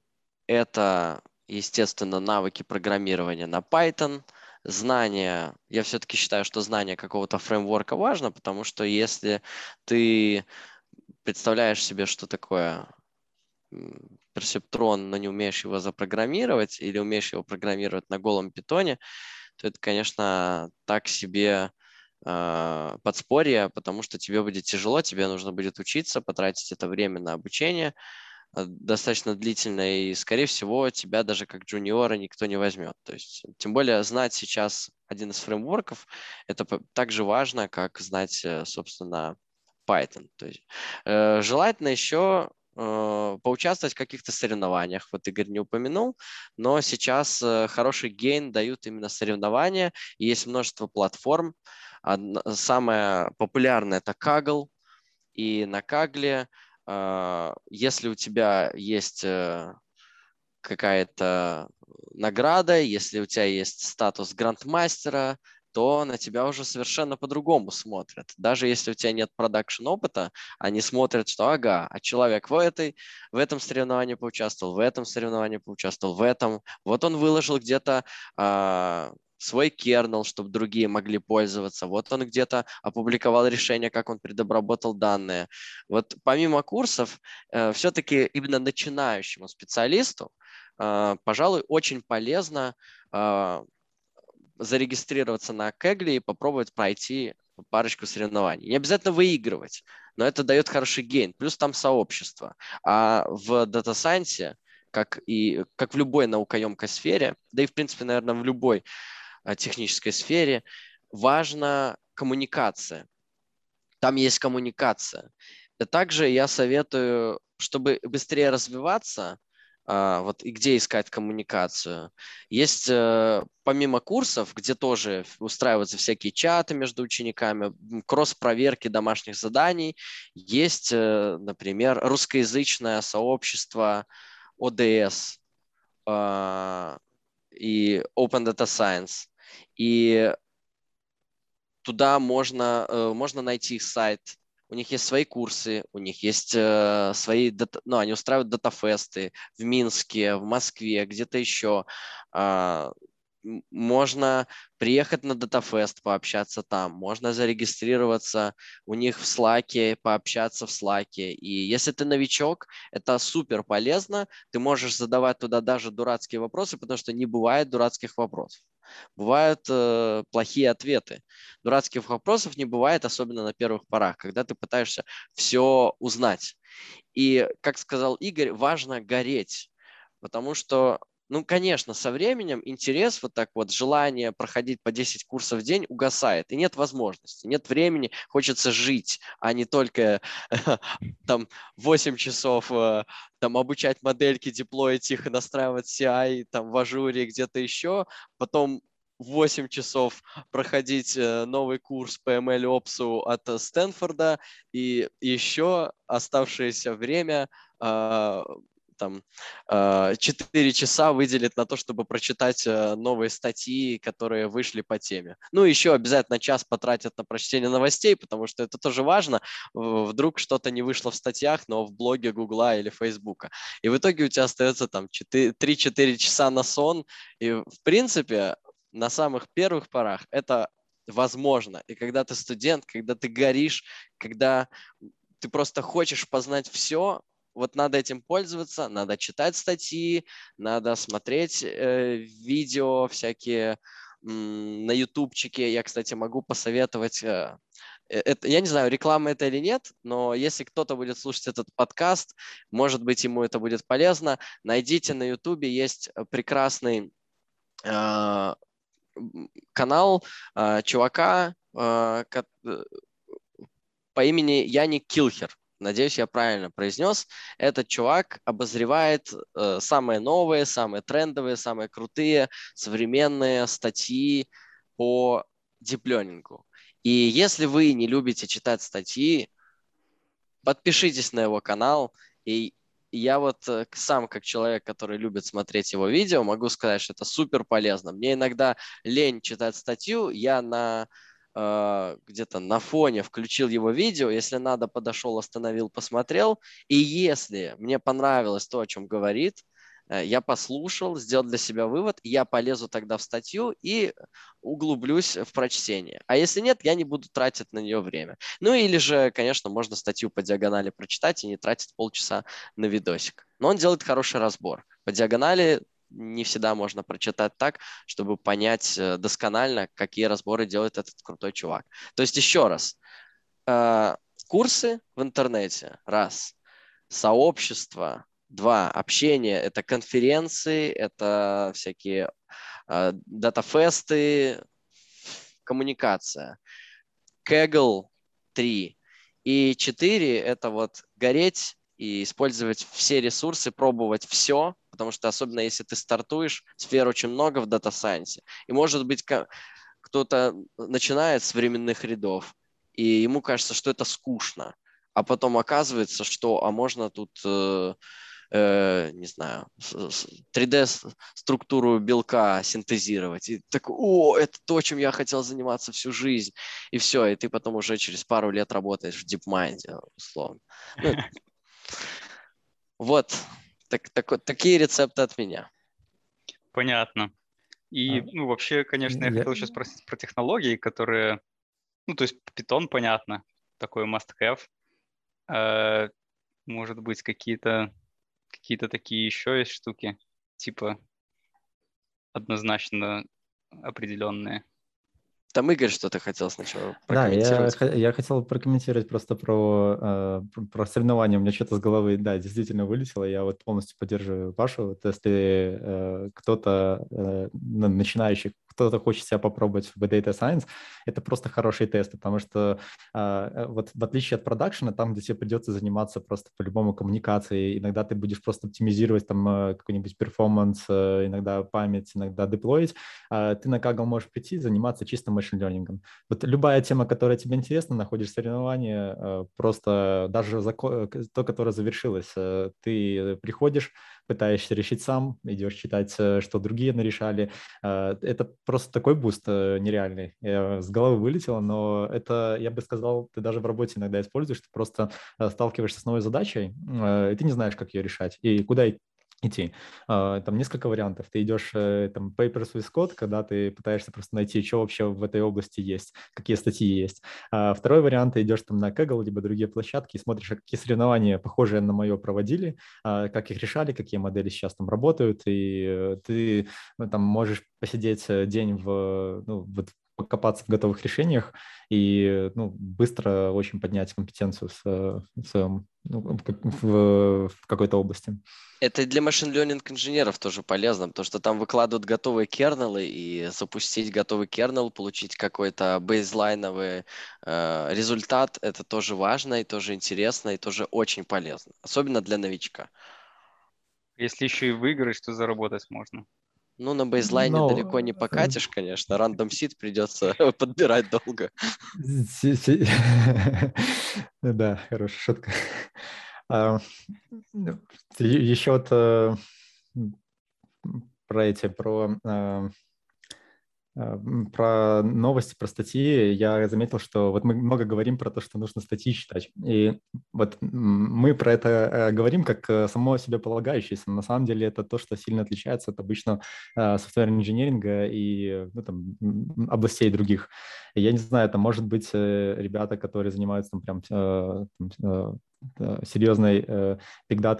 это, естественно, навыки программирования на Python, знание, я все-таки считаю, что знание какого-то фреймворка важно, потому что если ты представляешь себе, что такое персептрон, но не умеешь его запрограммировать или умеешь его программировать на голом питоне, то это, конечно, так себе э, подспорье, потому что тебе будет тяжело, тебе нужно будет учиться, потратить это время на обучение э, достаточно длительное, и, скорее всего, тебя даже как джуниора никто не возьмет. То есть, тем более, знать сейчас один из фреймворков, это так же важно, как знать, э, собственно, Python. То есть, э, желательно еще поучаствовать в каких-то соревнованиях. Вот Игорь не упомянул, но сейчас э, хороший гейн дают именно соревнования. И есть множество платформ. Одна, самая популярная это Kaggle. И на Kaggle, э, если у тебя есть э, какая-то награда, если у тебя есть статус грандмастера, то на тебя уже совершенно по-другому смотрят. Даже если у тебя нет продакшн опыта, они смотрят, что ага, а человек в, этой, в этом соревновании поучаствовал, в этом соревновании поучаствовал, в этом. Вот он выложил где-то э, свой кернел, чтобы другие могли пользоваться. Вот он где-то опубликовал решение, как он предобработал данные. Вот помимо курсов, э, все-таки именно начинающему специалисту, э, пожалуй, очень полезно э, зарегистрироваться на Кегли и попробовать пройти парочку соревнований. Не обязательно выигрывать, но это дает хороший гейн. Плюс там сообщество. А в Data Science, как и как в любой наукоемкой сфере, да и в принципе, наверное, в любой а, технической сфере, важна коммуникация. Там есть коммуникация. Также я советую, чтобы быстрее развиваться, вот и где искать коммуникацию. Есть э, помимо курсов, где тоже устраиваются всякие чаты между учениками, кросс-проверки домашних заданий, есть, э, например, русскоязычное сообщество ODS а, и Open Data Science. И туда можно, э, можно найти сайт у них есть свои курсы, у них есть э, свои, ну, они устраивают датафесты в Минске, в Москве, где-то еще. Э, можно приехать на датафест, пообщаться там, можно зарегистрироваться у них в Slack, пообщаться в Slack. И если ты новичок, это супер полезно, ты можешь задавать туда даже дурацкие вопросы, потому что не бывает дурацких вопросов. Бывают э, плохие ответы. Дурацких вопросов не бывает, особенно на первых порах, когда ты пытаешься все узнать. И, как сказал Игорь, важно гореть, потому что ну, конечно, со временем интерес, вот так вот, желание проходить по 10 курсов в день угасает, и нет возможности, нет времени, хочется жить, а не только там 8 часов э, там обучать модельки, деплоить их и настраивать CI там в ажуре где-то еще, потом 8 часов проходить э, новый курс по ML от Стэнфорда и еще оставшееся время там 4 а, часа выделит на то, чтобы прочитать э, новые статьи, которые вышли по теме. Ну, еще обязательно час потратят на прочтение новостей, потому что это тоже важно. Вдруг что-то не вышло в статьях, но в блоге Гугла или Фейсбука. И в итоге у тебя остается там 3-4 часа на сон. И, в принципе, на самых первых порах это возможно. И когда ты студент, когда ты горишь, когда ты просто хочешь познать все, вот надо этим пользоваться, надо читать статьи, надо смотреть э, видео всякие м, на ютубчике. Я, кстати, могу посоветовать э, э, это, я не знаю, реклама это или нет, но если кто-то будет слушать этот подкаст, может быть, ему это будет полезно. Найдите на Ютубе, есть прекрасный э, канал э, чувака э, э по имени Яник Килхер надеюсь, я правильно произнес, этот чувак обозревает э, самые новые, самые трендовые, самые крутые современные статьи по дипленингу. И если вы не любите читать статьи, подпишитесь на его канал. И я вот э, сам, как человек, который любит смотреть его видео, могу сказать, что это супер полезно. Мне иногда лень читать статью, я на где-то на фоне включил его видео, если надо, подошел, остановил, посмотрел. И если мне понравилось то, о чем говорит, Э, я послушал, сделал для себя вывод, я полезу тогда в статью и углублюсь в прочтение. А если нет, я не буду тратить на нее время. Ну или же, конечно, можно статью по диагонали прочитать и не тратить полчаса на видосик. Но он делает хороший разбор. По диагонали не всегда можно прочитать так, чтобы понять э, досконально, какие разборы делает этот крутой чувак. То есть еще раз, э, курсы в интернете, раз, сообщество, два, общение, это конференции, это всякие э, датафесты, коммуникация. Kaggle 3 и 4 это вот гореть и использовать все ресурсы, пробовать все, потому что особенно если ты стартуешь, сфер очень много в дата сайенсе. И может быть кто-то начинает с временных рядов, и ему кажется, что это скучно, а потом оказывается, что а можно тут э, э, не знаю, 3D-структуру белка синтезировать. И так, о, это то, чем я хотел заниматься всю жизнь. И все, и ты потом уже через пару лет работаешь в DeepMind, условно. Ну, вот, так, так, такие рецепты от меня. Понятно. И, а, ну, вообще, конечно, я, я хотел еще спросить про технологии, которые, ну, то есть Python, понятно, такой must-have. Э, может быть, какие-то какие-то такие еще есть штуки, типа однозначно определенные. Там Игорь что-то хотел сначала Да, я, я хотел прокомментировать просто про, э, про соревнования. У меня что-то с головы, да, действительно вылетело. Я вот полностью поддерживаю Пашу. Вот если э, кто-то э, начинающий кто-то хочет себя попробовать в Data Science, это просто хороший тест, потому что а, вот в отличие от продакшена, там, где тебе придется заниматься просто по-любому коммуникацией, иногда ты будешь просто оптимизировать там э, какой-нибудь перформанс, э, иногда память, иногда деплоить, а ты на Kaggle можешь прийти заниматься чисто machine learning'ом. Вот любая тема, которая тебе интересна, находишь соревнования, э, просто даже то, которое завершилось, ты приходишь, пытаешься решить сам, идешь читать, э, что другие нарешали. Э, это просто такой буст э, нереальный. Я с головы вылетело, но это, я бы сказал, ты даже в работе иногда используешь, ты просто сталкиваешься с новой задачей, и ты не знаешь, как ее решать, и куда идти. А, там несколько вариантов. Ты идешь э, там papers with code, когда ты пытаешься просто найти, что вообще в этой области есть, какие статьи есть. А второй вариант, ты идешь там на Kaggle, либо другие площадки и смотришь, а какие соревнования похожие на мое проводили, как их решали, какие модели сейчас там работают, и э, ты ну, там можешь посидеть э, день в, ну, вот покопаться в готовых решениях и ну, быстро очень поднять компетенцию в, в, своем, ну, в, в какой-то области. Это для машин learning инженеров тоже полезно, потому что там выкладывают готовые кернелы, и запустить готовый кернел, получить какой-то бейзлайновый э, результат, это тоже важно, и тоже интересно, и тоже очень полезно, особенно для новичка. Если еще и выиграть, то заработать можно. Ну, на бейзлайне Но... далеко не покатишь, конечно. Рандом сид придется подбирать долго. Да, хорошая шутка. А, ну, Еще вот э, про эти, про а, про новости, про статьи, я заметил, что вот мы много говорим про то, что нужно статьи читать. И вот мы про это э, говорим как э, само себе полагающееся. На самом деле это то, что сильно отличается от обычного софтверного инженеринга и ну, там, областей других. Я не знаю, это может быть ребята, которые занимаются там прям там, серьезной э,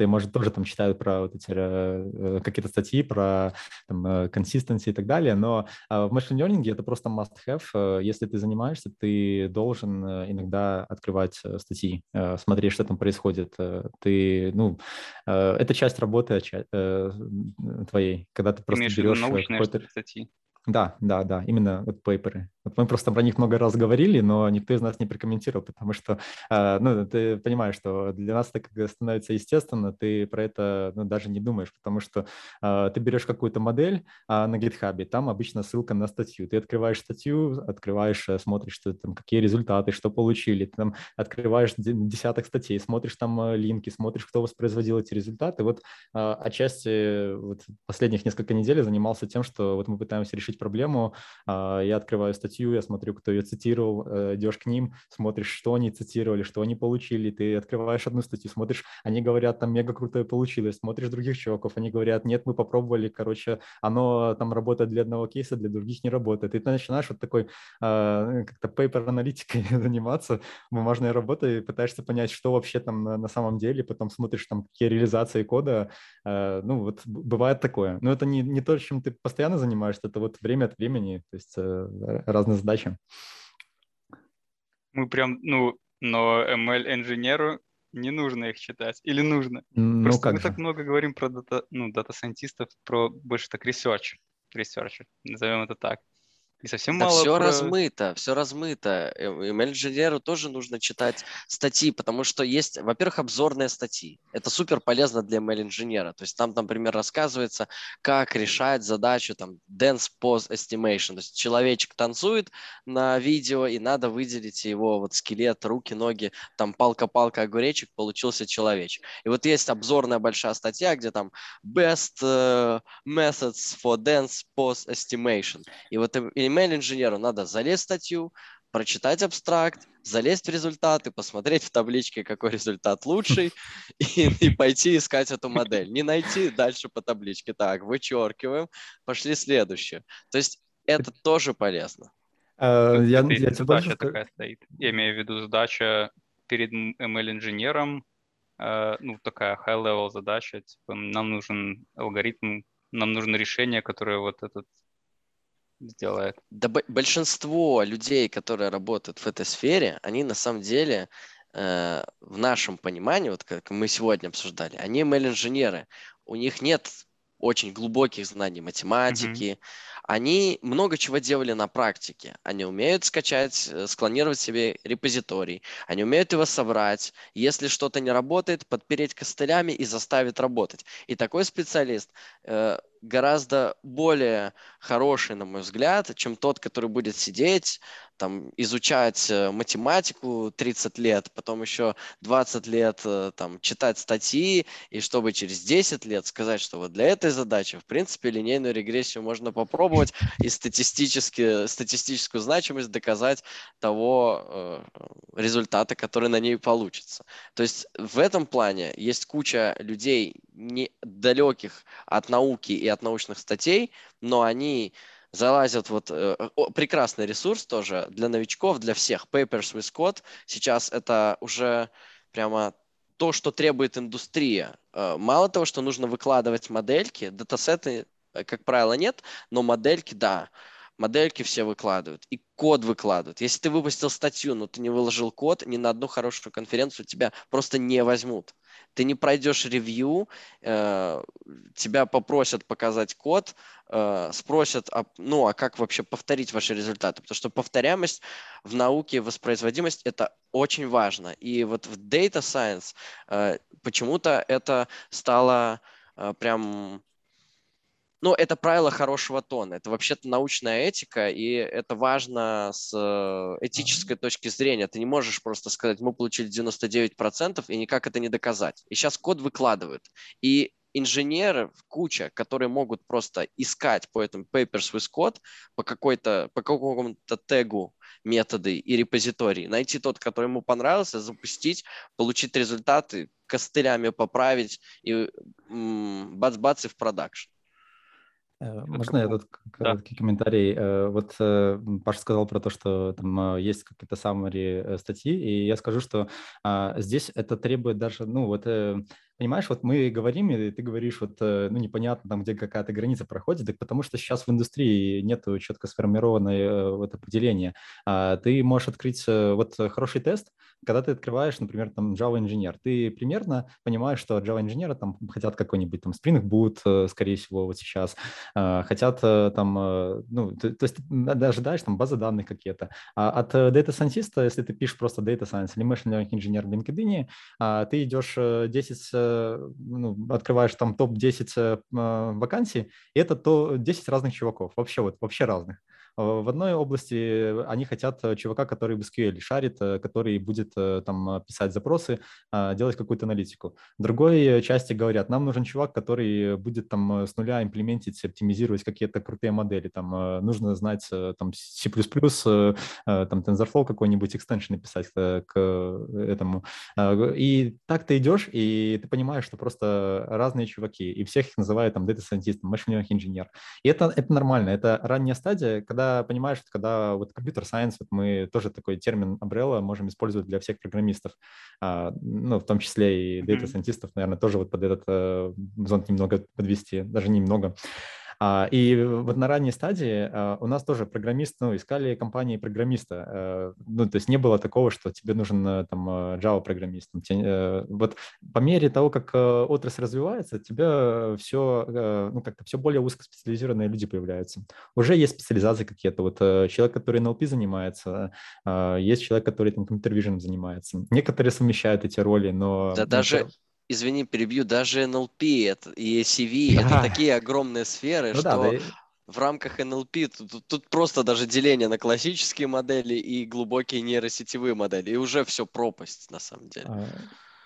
может, тоже там читают про вот эти э, какие-то статьи, про там, consistency и так далее, но э, в machine learning это просто must-have. Э, если ты занимаешься, ты должен э, иногда открывать э, статьи, э, смотреть, что там происходит. Э, ты, ну, э, это часть работы э, твоей, когда ты просто берешь какой-то... статьи? Да, да, да, именно вот пейперы. Вот мы просто про них много раз говорили, но никто из нас не прокомментировал, потому что, э, ну, ты понимаешь, что для нас это становится естественно, ты про это ну, даже не думаешь, потому что э, ты берешь какую-то модель э, на GitHub, там обычно ссылка на статью. Ты открываешь статью, открываешь, э, смотришь, что там, какие результаты, что получили, ты там открываешь десяток статей, смотришь там линки, смотришь, кто воспроизводил эти результаты. Вот отчасти вот последних несколько недель занимался тем, что вот мы пытаемся решить решить проблему, я открываю статью, я смотрю, кто ее цитировал, идешь к ним, смотришь, что они цитировали, что они получили, ты открываешь одну статью, смотришь, они говорят, там мега крутое получилось, смотришь других чуваков, они говорят, нет, мы попробовали, короче, оно там работает для одного кейса, для других не работает. И ты начинаешь вот такой как-то paper-аналитикой заниматься, бумажной работой, пытаешься понять, что вообще там на, на самом деле, потом смотришь там какие реализации кода, э, ну вот бывает такое. Но это не, не то, чем ты постоянно занимаешься, это вот время от времени, то есть э, разные задачи. Мы прям, ну, но ML-инженеру не нужно их читать или нужно? Ну, Просто как мы же? так много говорим про дата, ну, data scientist'ов, про больше так research, research, назовем это так. И совсем Да мало все про... размыто, все размыто. ML-инженеру тоже нужно читать статьи, потому что есть, во-первых, обзорные статьи. Это супер полезно для ML-инженера. То есть там, например, рассказывается, как решать задачу там dance pose estimation. То есть человечек танцует на видео, и надо выделить его вот скелет, руки, ноги, там палка-палка, огуречек, получился человечек. И вот есть обзорная большая статья, где там best э, methods for dance pose estimation. И вот им- email-инженеру надо залезть в статью, прочитать абстракт, залезть в результаты, посмотреть в табличке, какой результат лучший, и, и пойти искать эту модель. Не найти дальше по табличке. Так, вычеркиваем, пошли следующее. То есть это тоже полезно. Тут Я, я тебе больше такая стоит. Я имею в виду задача перед ML-инженером, э, ну, такая high-level задача, типа, нам нужен алгоритм, нам нужно решение, которое вот этот сделает. Да большинство людей, которые работают в этой сфере, они на самом деле э, в нашем понимании, вот как мы сегодня обсуждали, они ML-инженеры. У них нет очень глубоких знаний математики. Они много чего делали на практике. Они умеют скачать, э, склонировать себе репозиторий. Они умеют его собрать. Если что-то не работает, подпереть костылями и заставить работать. И такой специалист э, гораздо более хороший, на мой взгляд, чем тот, который будет сидеть, там, изучать э, математику 30 лет, потом еще 20 лет э, там, читать статьи, и чтобы через 10 лет сказать, что вот для этой задачи, в принципе, линейную регрессию можно попробовать и статистически, статистическую значимость доказать того э, результата, который на ней получится. То есть в этом плане есть куча людей, не далеких от науки и от научных статей, но они залазят вот э, прекрасный ресурс тоже для новичков, для всех. Papers with Code сейчас это уже прямо то, что требует индустрия. Э, Мало того, что нужно выкладывать модельки, датасеты, э, как правило, нет, но модельки, да, модельки все выкладывают, и код выкладывают. Если ты выпустил статью, но ты не выложил код, ни на одну хорошую конференцию тебя просто не возьмут. Ты не пройдешь ревью, э, тебя попросят показать код, э, спросят, а, ну а как вообще повторить ваши результаты? Потому что повторяемость в науке, воспроизводимость – это очень важно. И вот в Data Science э, почему-то это стало э, прям ну, это правило хорошего тона. Это вообще-то научная этика, и это важно с э, этической точки зрения. Ты не можешь просто сказать, мы получили 99% и никак это не доказать. И сейчас код выкладывают. И инженеры куча, которые могут просто искать по этому papers with code по какой-то, по какому-то тегу методы и репозитории, найти тот, который ему понравился, запустить, получить результаты, костылями поправить и м, бац-бац и в продакшн. Э, Можно я тут к- да. короткий комментарий? Э, Вот э, Паша сказал про то, что там есть какие-то summary статьи, и я скажу, что а, здесь это требует даже, ну вот, понимаешь, вот мы говорим, и ты говоришь, вот, э, ну непонятно там, где какая-то граница проходит, так потому что сейчас в индустрии нет четко сформированной э, вот определения. А, Ты можешь открыть э, вот хороший тест, когда ты открываешь, например, там Java инженер, ты примерно понимаешь, что Java инженера там хотят какой-нибудь там Spring Boot, скорее всего, вот сейчас, а, хотят там, ну, то, то есть ты ожидаешь там базы данных какие-то. А от Data Scientist, если ты пишешь просто Data Science или Machine Learning Engineer в LinkedIn, а, ты идешь э, 10, э, ну, открываешь там топ-10 э, м, вакансий, это то 10 разных чуваков, вообще вот, вообще разных. В одной области они хотят чувака, который в SQL шарит, который будет там писать запросы, делать какую-то аналитику. В другой части говорят, нам нужен чувак, который будет там с нуля имплементить, оптимизировать какие-то крутые модели. Там нужно знать там C++, там TensorFlow какой-нибудь экстеншн написать к этому. И так ты идешь, и ты понимаешь, что просто разные чуваки, и всех их называют там machine learning инженер. И это, это нормально, это ранняя стадия, когда понимаешь, что когда вот компьютер science, вот мы тоже такой термин umbrella можем использовать для всех программистов, а, ну, в том числе и data scientistов, наверное, тоже вот под этот э, зонт немного подвести, даже немного. А, и вот на ранней стадии а, у нас тоже программист, ну, искали компании программиста. Э, ну, то есть не было такого, что тебе нужен э, там э, Java-программист. Вот по мере того, как отрасль развивается, тебя все, ну, как-то все более узкоспециализированные люди появляются. Уже есть специализации какие-то. Вот человек, который NLP занимается, есть человек, который там компьютер vision занимается. Некоторые совмещают эти роли, но... Да, даже, извини, перебью, даже NLP это, и CV да. это такие огромные сферы, ну, что в рамках NLP тут, тут просто даже деление на классические модели и глубокие нейросетевые модели, и уже все пропасть на самом деле.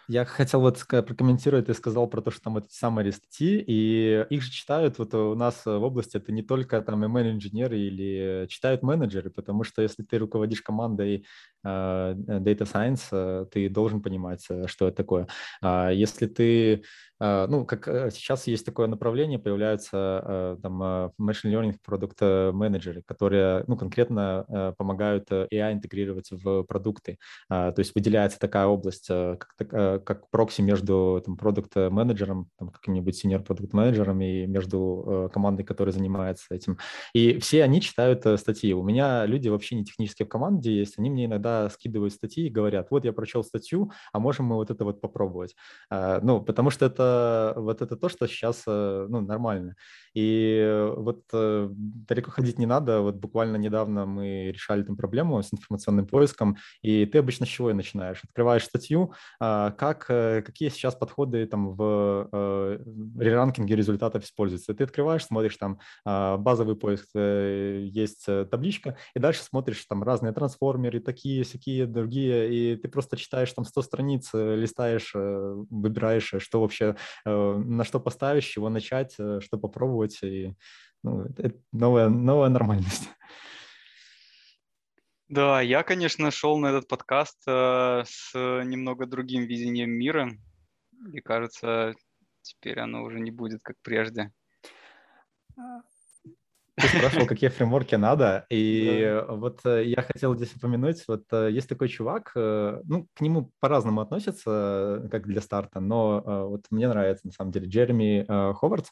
А, я хотел вот прокомментировать, ты сказал про то, что там эти самые статьи, и их же читают вот у нас в области, это не только там ML-инженеры или читают менеджеры, потому что если ты руководишь командой uh, Data Science, uh, ты должен понимать, что это такое. Если ты а, ну, как э, сейчас есть такое направление, появляются э, там э, machine learning продукт менеджеры, которые, ну, конкретно помогают AI интегрировать в продукты. То есть выделяется такая область, как, как прокси между там продукт менеджером, каким-нибудь senior продукт менеджером и между командой, которая занимается этим. И все они читают статьи. У меня люди вообще не технические в команде есть, они мне иногда скидывают статьи и говорят, вот я прочел статью, а можем мы вот это вот попробовать. Ну, потому что это вот это то, что сейчас э, ну, нормально. И вот э, далеко ходить не надо. Вот буквально недавно мы решали там проблему с информационным поиском, и ты обычно с чего начинаешь? Открываешь статью, а, как, э, какие сейчас подходы там в реранкинге результатов используются. Ты открываешь, смотришь там а, базовый поиск, есть табличка, и дальше смотришь там разные трансформеры, такие, всякие, другие, и ты просто читаешь там 100 страниц, листаешь, выбираешь, что вообще Э, на что поставить, с чего начать, э, что попробовать. И, ну, это новая, новая нормальность. Да, я, конечно, шел на этот подкаст э, с немного другим видением мира. И кажется, теперь оно уже не будет как прежде. Ты спрашивал, какие фреймворки надо, и да. вот э, я хотел здесь упомянуть, вот э, есть такой чувак, э, ну, к нему по-разному относятся, как для старта, но вот мне нравится, на самом деле, Джереми Ховардс,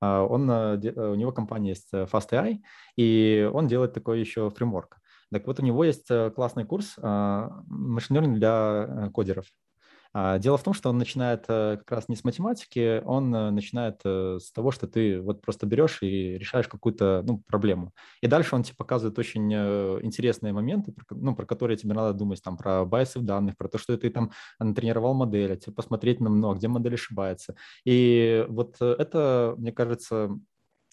он, у него компания есть FastAI, и он делает такой еще фреймворк. Так вот, у него есть классный курс машин для кодеров. А, дело в том, что он начинает э, как раз не с математики, он э, начинает э, с того, что ты вот просто берешь и решаешь какую-то ну, проблему. И дальше он тебе показывает очень интересные моменты, ну, про которые тебе надо думать, там, про байсы в данных, про то, что ты там натренировал модель, а тебе посмотреть на много, где модель ошибается. И вот это, мне кажется,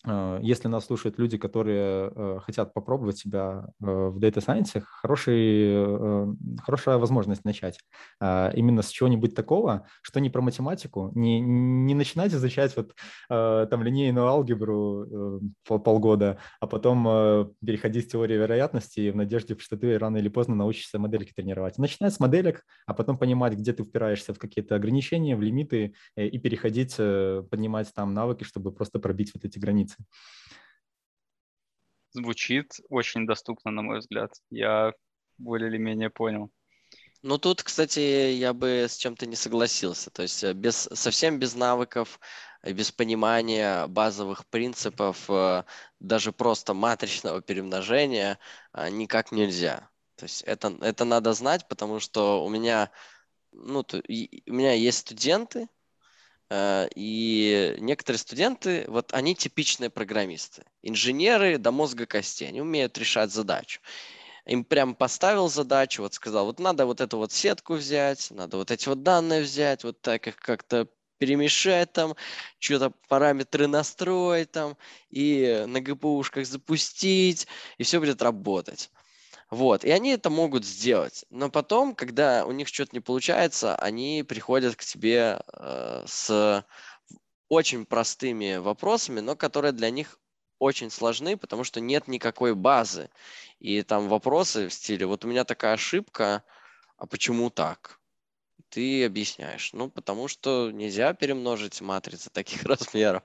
если нас слушают люди, которые э, хотят попробовать себя э, в Data Science, хороший, хорошая возможность начать именно с чего-нибудь такого, что не про математику, не, не начинать изучать вот там линейную алгебру полгода, а потом переходить с теории вероятности в надежде, что ты рано или поздно научишься модельки тренировать. Начинать с моделек, а потом понимать, где ты упираешься в какие-то ограничения, в лимиты и переходить, поднимать там навыки, чтобы просто пробить вот эти границы границы. Звучит очень доступно, на мой взгляд. Я более или менее понял. Ну, тут, кстати, я бы с чем-то не согласился. То есть э, без, совсем без навыков, без понимания базовых принципов, э, даже просто матричного перемножения э, никак нельзя. То есть это, это надо знать, потому что у меня, ну, то, у меня есть студенты, и некоторые студенты, вот они типичные программисты, инженеры до мозга костей, они умеют решать задачу. Им прям поставил задачу, вот сказал, вот надо вот эту вот сетку взять, надо вот эти вот данные взять, вот так их как-то перемешать там, что-то параметры настроить там, и на GPU-шках запустить, и все будет работать. Вот, и они это могут сделать. Но потом, когда у них что-то не получается, они приходят к тебе э, с очень простыми вопросами, но которые для них очень сложны, потому что нет никакой базы. И там вопросы в стиле, вот у меня такая ошибка, а почему так? Ты объясняешь. Ну, потому что нельзя перемножить матрицы таких размеров.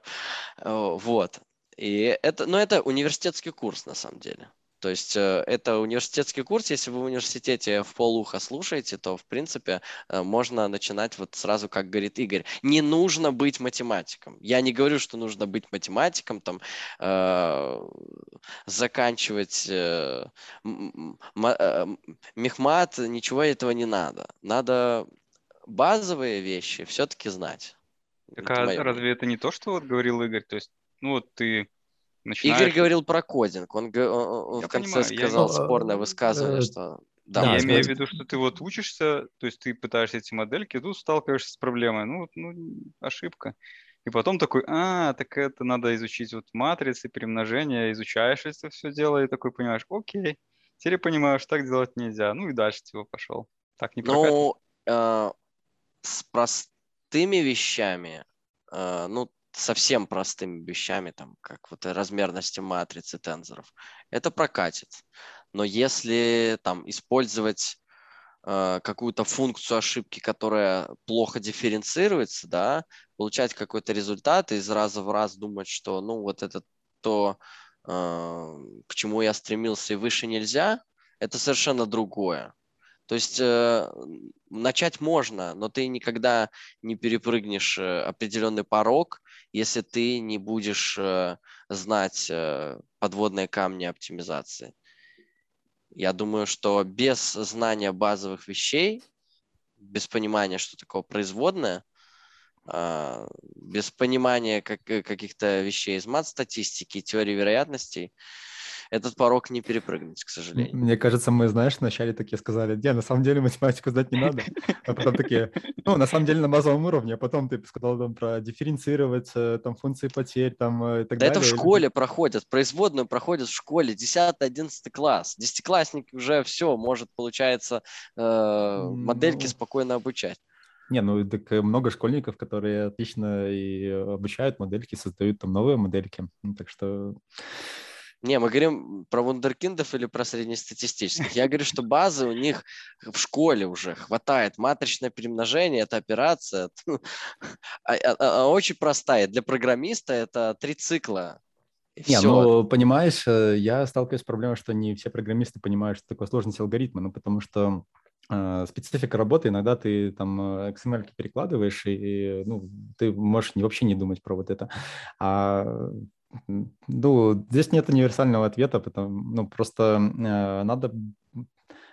Э, вот. И это, ну, это университетский курс на самом деле. То есть э, это университетский курс. Если вы в университете в полуха слушаете, то, в принципе, э, можно начинать вот сразу, как говорит Игорь. Не нужно быть математиком. Я не говорю, что нужно быть математиком, там, э, заканчивать э, э, мехмат, ничего этого не надо. Надо базовые вещи все-таки знать. Так а разве это не то, что вот говорил Игорь? То есть, ну вот ты начинаешь... Игорь говорил про кодинг. Он, он в конце понимаю, сказал я... спорное высказывание, э, что... Да, я имею в виду, что ты вот учишься, то есть ты пытаешься эти модельки, тут сталкиваешься с проблемой. Ну, ну ошибка. И потом такой, а, так это надо изучить вот матрицы, перемножение, изучаешь это все дело, и такой понимаешь, окей, теперь понимаешь, так делать нельзя. Ну и дальше типа пошел. Так не Ну, э, с простыми вещами, э, ну, совсем простыми вещами, там, как вот размерности матрицы тензоров, это прокатит. Но если там использовать э, какую-то функцию ошибки, которая плохо дифференцируется, да, получать какой-то результат и из раза в раз думать, что, ну, вот это то, э, к чему я стремился и выше нельзя, это совершенно другое. То есть э, начать можно, но ты никогда не перепрыгнешь э, определенный порог, если ты не будешь э, знать э, подводные камни оптимизации. Я думаю, что без знания базовых вещей, без понимания, что такое производное, э, без понимания как, э, каких-то вещей из мат-статистики, теории вероятностей, этот порог не перепрыгнуть, к сожалению. Мне кажется, мы, знаешь, вначале такие сказали, не, на самом деле математику знать не надо, а потом такие, ну, на самом деле на базовом уровне, а потом ты сказал там про дифференцировать, э, там, функции потерь, там, э, и так да далее. это в школе проходят, производную проходят в школе, 10-11 класс, десятиклассник уже все, может, получается, э, модельки ну... спокойно обучать. Не, ну так э, много школьников, которые отлично и обучают модельки, создают там новые модельки. Ну, так что не, мы говорим про вундеркиндов или про среднестатистических. Я говорю, что базы у них в школе уже хватает. Матричное перемножение – это операция а, а, а, очень простая. Для программиста это три цикла. Не, ну, понимаешь, э, я сталкиваюсь с проблемой, что не все программисты понимают, что такое сложность алгоритма, ну, потому что э, специфика работы, иногда ты там э, XML перекладываешь, и, и ну, ты можешь вообще не думать про вот это. А ну, здесь нет универсального ответа, потому, ну, просто э, надо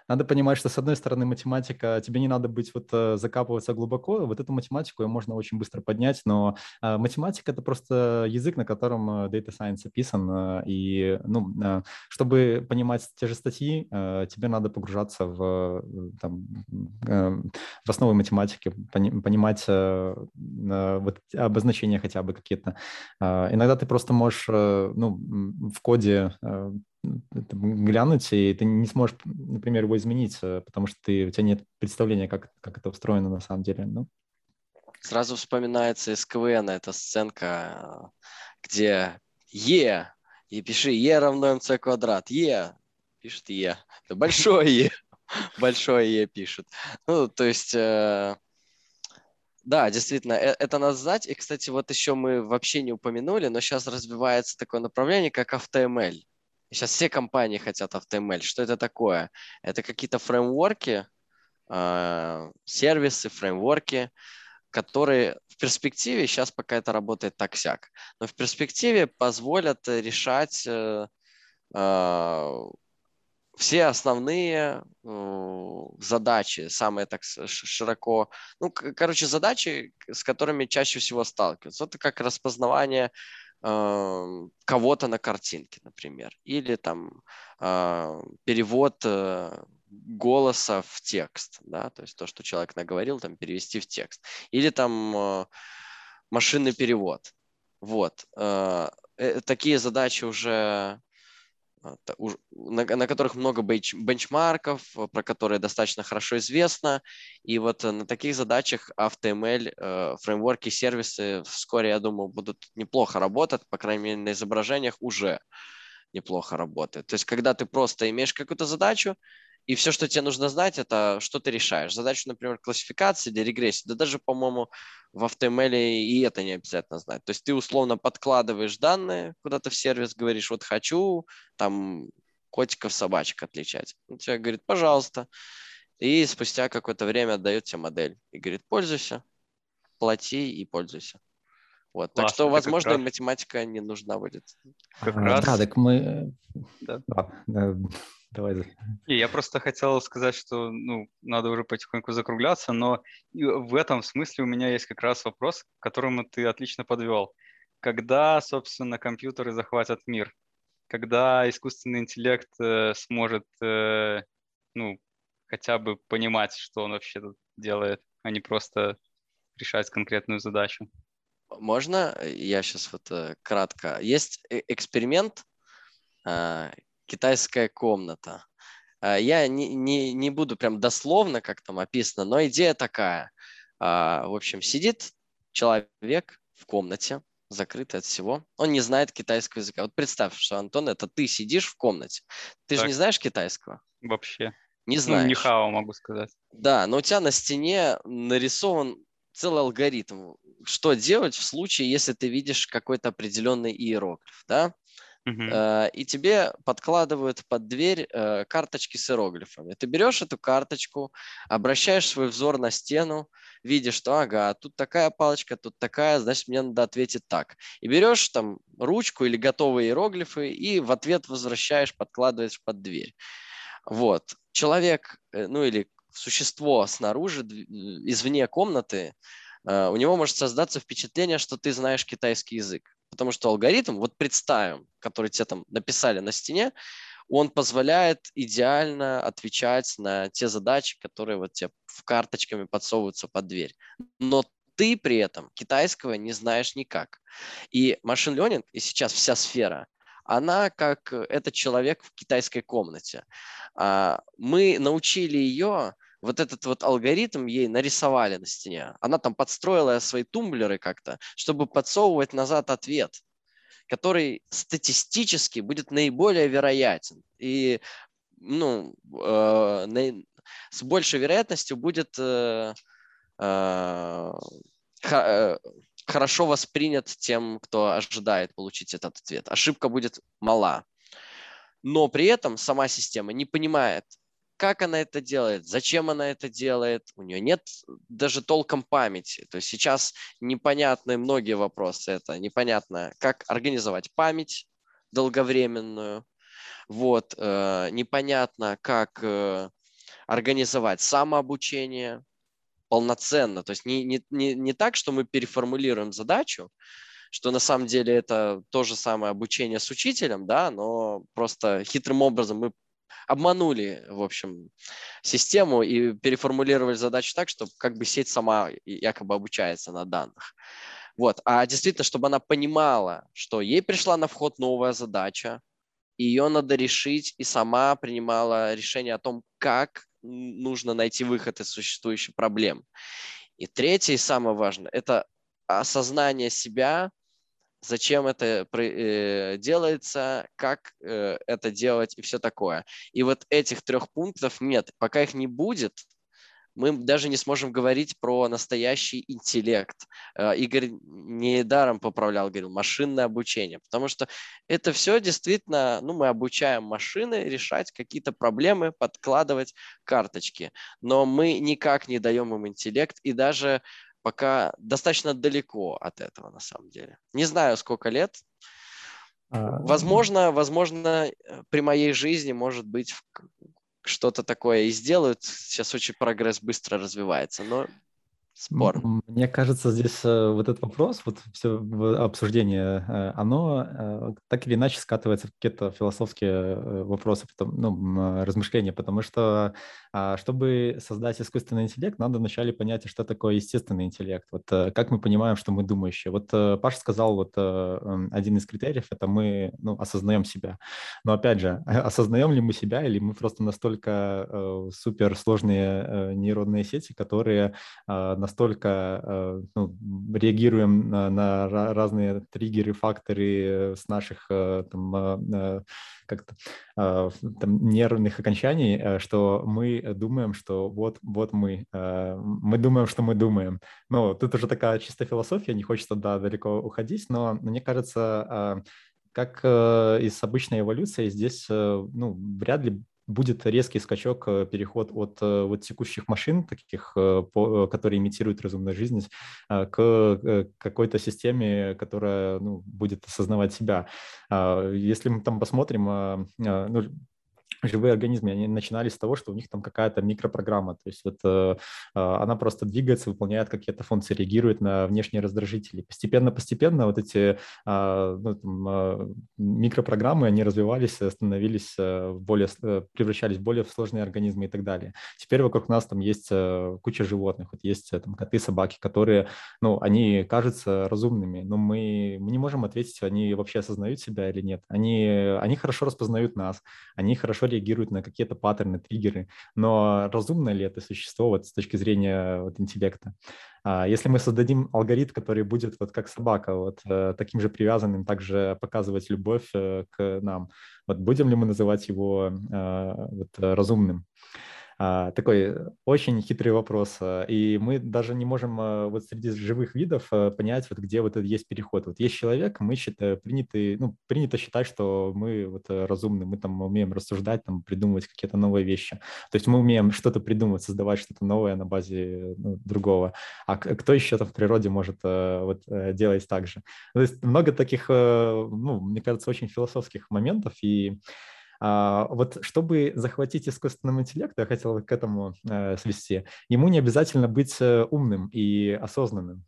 надо понимать, что с одной стороны математика, тебе не надо быть вот э, закапываться глубоко, вот эту математику можно очень быстро поднять, но э, математика это просто язык, на котором э, data science описан, и ну, чтобы понимать те же статьи, тебе надо погружаться в, там, в основы математики, понимать вот обозначения хотя бы какие-то. Иногда ты просто можешь ну, в коде глянуть, и ты не сможешь, например, его изменить, э, потому что ты, у тебя нет представления, как, как это устроено на самом деле. Ну. Сразу вспоминается из КВН эта сценка, где Е, и пиши Е равно МЦ квадрат, Е, пишет Е, это большое Е, большое Е пишет. Ну, то есть... Э, да, действительно, э, это надо знать. И, кстати, вот еще мы вообще не упомянули, но сейчас развивается такое направление, как AutoML. Сейчас все компании хотят AutoML. Что это такое? Это какие-то фреймворки, э, сервисы, фреймворки, которые в перспективе, сейчас пока это работает так-сяк, но в перспективе позволят решать э, э, все основные э, задачи, самые так широко, ну, короче, задачи, с которыми чаще всего сталкиваются. Это как распознавание кого-то на картинке, например, или там э, перевод э, голоса в текст, да, то есть то, что человек наговорил, там перевести в текст, или там э, машинный перевод. Вот. Э, э, такие задачи уже на, на которых много бенч, бенчмарков, про которые достаточно хорошо известно. И вот на таких задачах AutoML, фреймворки, сервисы вскоре, я думаю, будут неплохо работать, по крайней мере, на изображениях уже неплохо работает. То есть, когда ты просто имеешь какую-то задачу, и все, что тебе нужно знать, это что ты решаешь. Задачу, например, классификации или регрессии, да даже, по-моему, в HTML и это не обязательно знать. То есть ты условно подкладываешь данные куда-то в сервис, говоришь, вот хочу там котиков, собачек отличать. Он тебе говорит, пожалуйста. И спустя какое-то время отдает тебе модель и говорит, пользуйся, плати и пользуйся. Вот. Классно, так что, возможно, раз... математика не нужна будет. Как а, раз... Да, так мы... Да. Да, да. Давай. И я просто хотел сказать, что ну, надо уже потихоньку закругляться, но в этом смысле у меня есть как раз вопрос, к которому ты отлично подвел. Когда, собственно, компьютеры захватят мир? Когда искусственный интеллект э, сможет э, ну, хотя бы понимать, что он вообще тут делает, а не просто решать конкретную задачу? Можно я сейчас вот э, кратко? Есть э, эксперимент, э, китайская комната. А, я не, не, не буду прям дословно, как там описано, но идея такая. А, в общем, сидит человек в комнате, закрытый от всего. Он не знает китайского языка. Вот представь, что, Антон, это ты сидишь в комнате. Ты так. же не знаешь китайского? Вообще. Не знаешь. Ну, нихао могу сказать. Да, но у тебя на стене нарисован целый алгоритм, что делать в случае, если ты видишь какой-то определенный иероглиф, да? Uh-huh. И тебе подкладывают под дверь э, карточки с иероглифами. Ты берешь эту карточку, обращаешь свой взор на стену, видишь, что ага, тут такая палочка, тут такая, значит, мне надо ответить так. И берешь там ручку или готовые иероглифы и в ответ возвращаешь, подкладываешь под дверь. Вот. Человек, э, ну или существо снаружи, извне комнаты, у него может создаться впечатление, что ты знаешь китайский язык. Потому что алгоритм, вот представим, который тебе там написали на стене, он позволяет идеально отвечать на те задачи, которые вот тебе в карточками подсовываются под дверь. Но ты при этом китайского не знаешь никак. И машин learning, и сейчас вся сфера, она как этот человек в китайской комнате. А, мы научили ее вот этот вот алгоритм ей нарисовали на стене. Она там подстроила свои тумблеры как-то, чтобы подсовывать назад ответ, который статистически будет наиболее вероятен. И ну, э, на, с большей вероятностью будет э, э, э, хорошо воспринят тем, кто ожидает получить этот ответ. Ошибка будет мала. Но при этом сама система не понимает, как она это делает, зачем она это делает, у нее нет даже толком памяти. То есть сейчас непонятны многие вопросы. Это непонятно, как организовать память долговременную, вот, э, непонятно, как э, организовать самообучение полноценно. То есть не, не, не, не так, что мы переформулируем задачу, что на самом деле это то же самое обучение с учителем, да, но просто хитрым образом мы обманули, в общем, систему и переформулировали задачу так, чтобы как бы сеть сама якобы обучается на данных. Вот. А действительно, чтобы она понимала, что ей пришла на вход новая задача, ее надо решить, и сама принимала решение о том, как нужно найти выход из существующей проблемы. И третье, и самое важное, это осознание себя зачем это э, делается, как э, это делать и все такое. И вот этих трех пунктов нет. Пока их не будет, мы даже не сможем говорить про настоящий интеллект. Э, Игорь недаром поправлял, говорил, машинное обучение, потому что это все действительно, ну, мы обучаем машины решать какие-то проблемы, подкладывать карточки, но мы никак не даем им интеллект, и даже пока достаточно далеко от этого на самом деле. Не знаю, сколько лет. А, возможно, возможно, э, при моей жизни, может быть, что-то такое и сделают. Сейчас очень прогресс быстро развивается, но спорно. Мне кажется, здесь э, вот этот вопрос, вот все обсуждение, э, оно э, так или иначе скатывается в какие-то философские вопросы, ну, размышления, потому что а, чтобы создать искусственный интеллект, надо вначале понять, что такое естественный интеллект. Вот как мы понимаем, что мы думающие. Вот Паша сказал, вот один из критериев – это мы ну, осознаем себя. Но опять же, осознаем ли мы себя, или мы просто настолько суперсложные нейронные сети, которые настолько э, ну, реагируем на, на разные триггеры, факторы с наших э, там, э, как-то там, нервных окончаний, что мы думаем, что вот, вот мы, мы думаем, что мы думаем. Ну, тут уже такая чисто философия, не хочется да, далеко уходить, но мне кажется, как и с обычной эволюцией, здесь ну, вряд ли будет резкий скачок, э, переход от э, вот текущих машин, таких, э, которые имитируют разумную жизнь, к какой-то системе, которая ну, будет осознавать себя. А, если мы там посмотрим, ну, живые организмы, они начинали с того, что у них там какая-то микропрограмма, то есть вот э, а, она просто двигается, выполняет какие-то функции, реагирует на внешние раздражители. Постепенно-постепенно вот эти э, ну, там, э, микропрограммы, они развивались, становились э, более, э, превращались в более сложные организмы и так далее. Теперь вокруг нас там есть э, куча животных, вот есть э, там коты, собаки, которые, ну, они кажутся разумными, но мы, мы не можем ответить, они вообще осознают себя или нет. Они, они хорошо распознают нас, они хорошо реагирует на какие-то паттерны, триггеры, но разумно ли это существо вот с точки зрения вот, интеллекта? А если мы создадим алгоритм, который будет вот как собака, вот э, таким же привязанным, также показывать любовь э, к нам, вот будем ли мы называть его э, вот, разумным? А, такой очень хитрый вопрос. А, и мы даже не можем а, вот среди живых видов понять, вот где вот есть переход. Вот есть человек, мы считаем, приняты, ну, принято считать, что мы вот разумны, мы там умеем рассуждать, там, придумывать какие-то новые вещи. То есть мы умеем что-то придумывать, создавать что-то новое на базе ну, другого. А кто еще там в природе может вот э, делать так же? То есть много таких, э, ну, мне кажется, очень философских моментов, и вот чтобы захватить искусственный интеллект, я хотел к этому э, свести, ему не обязательно быть э, умным и осознанным.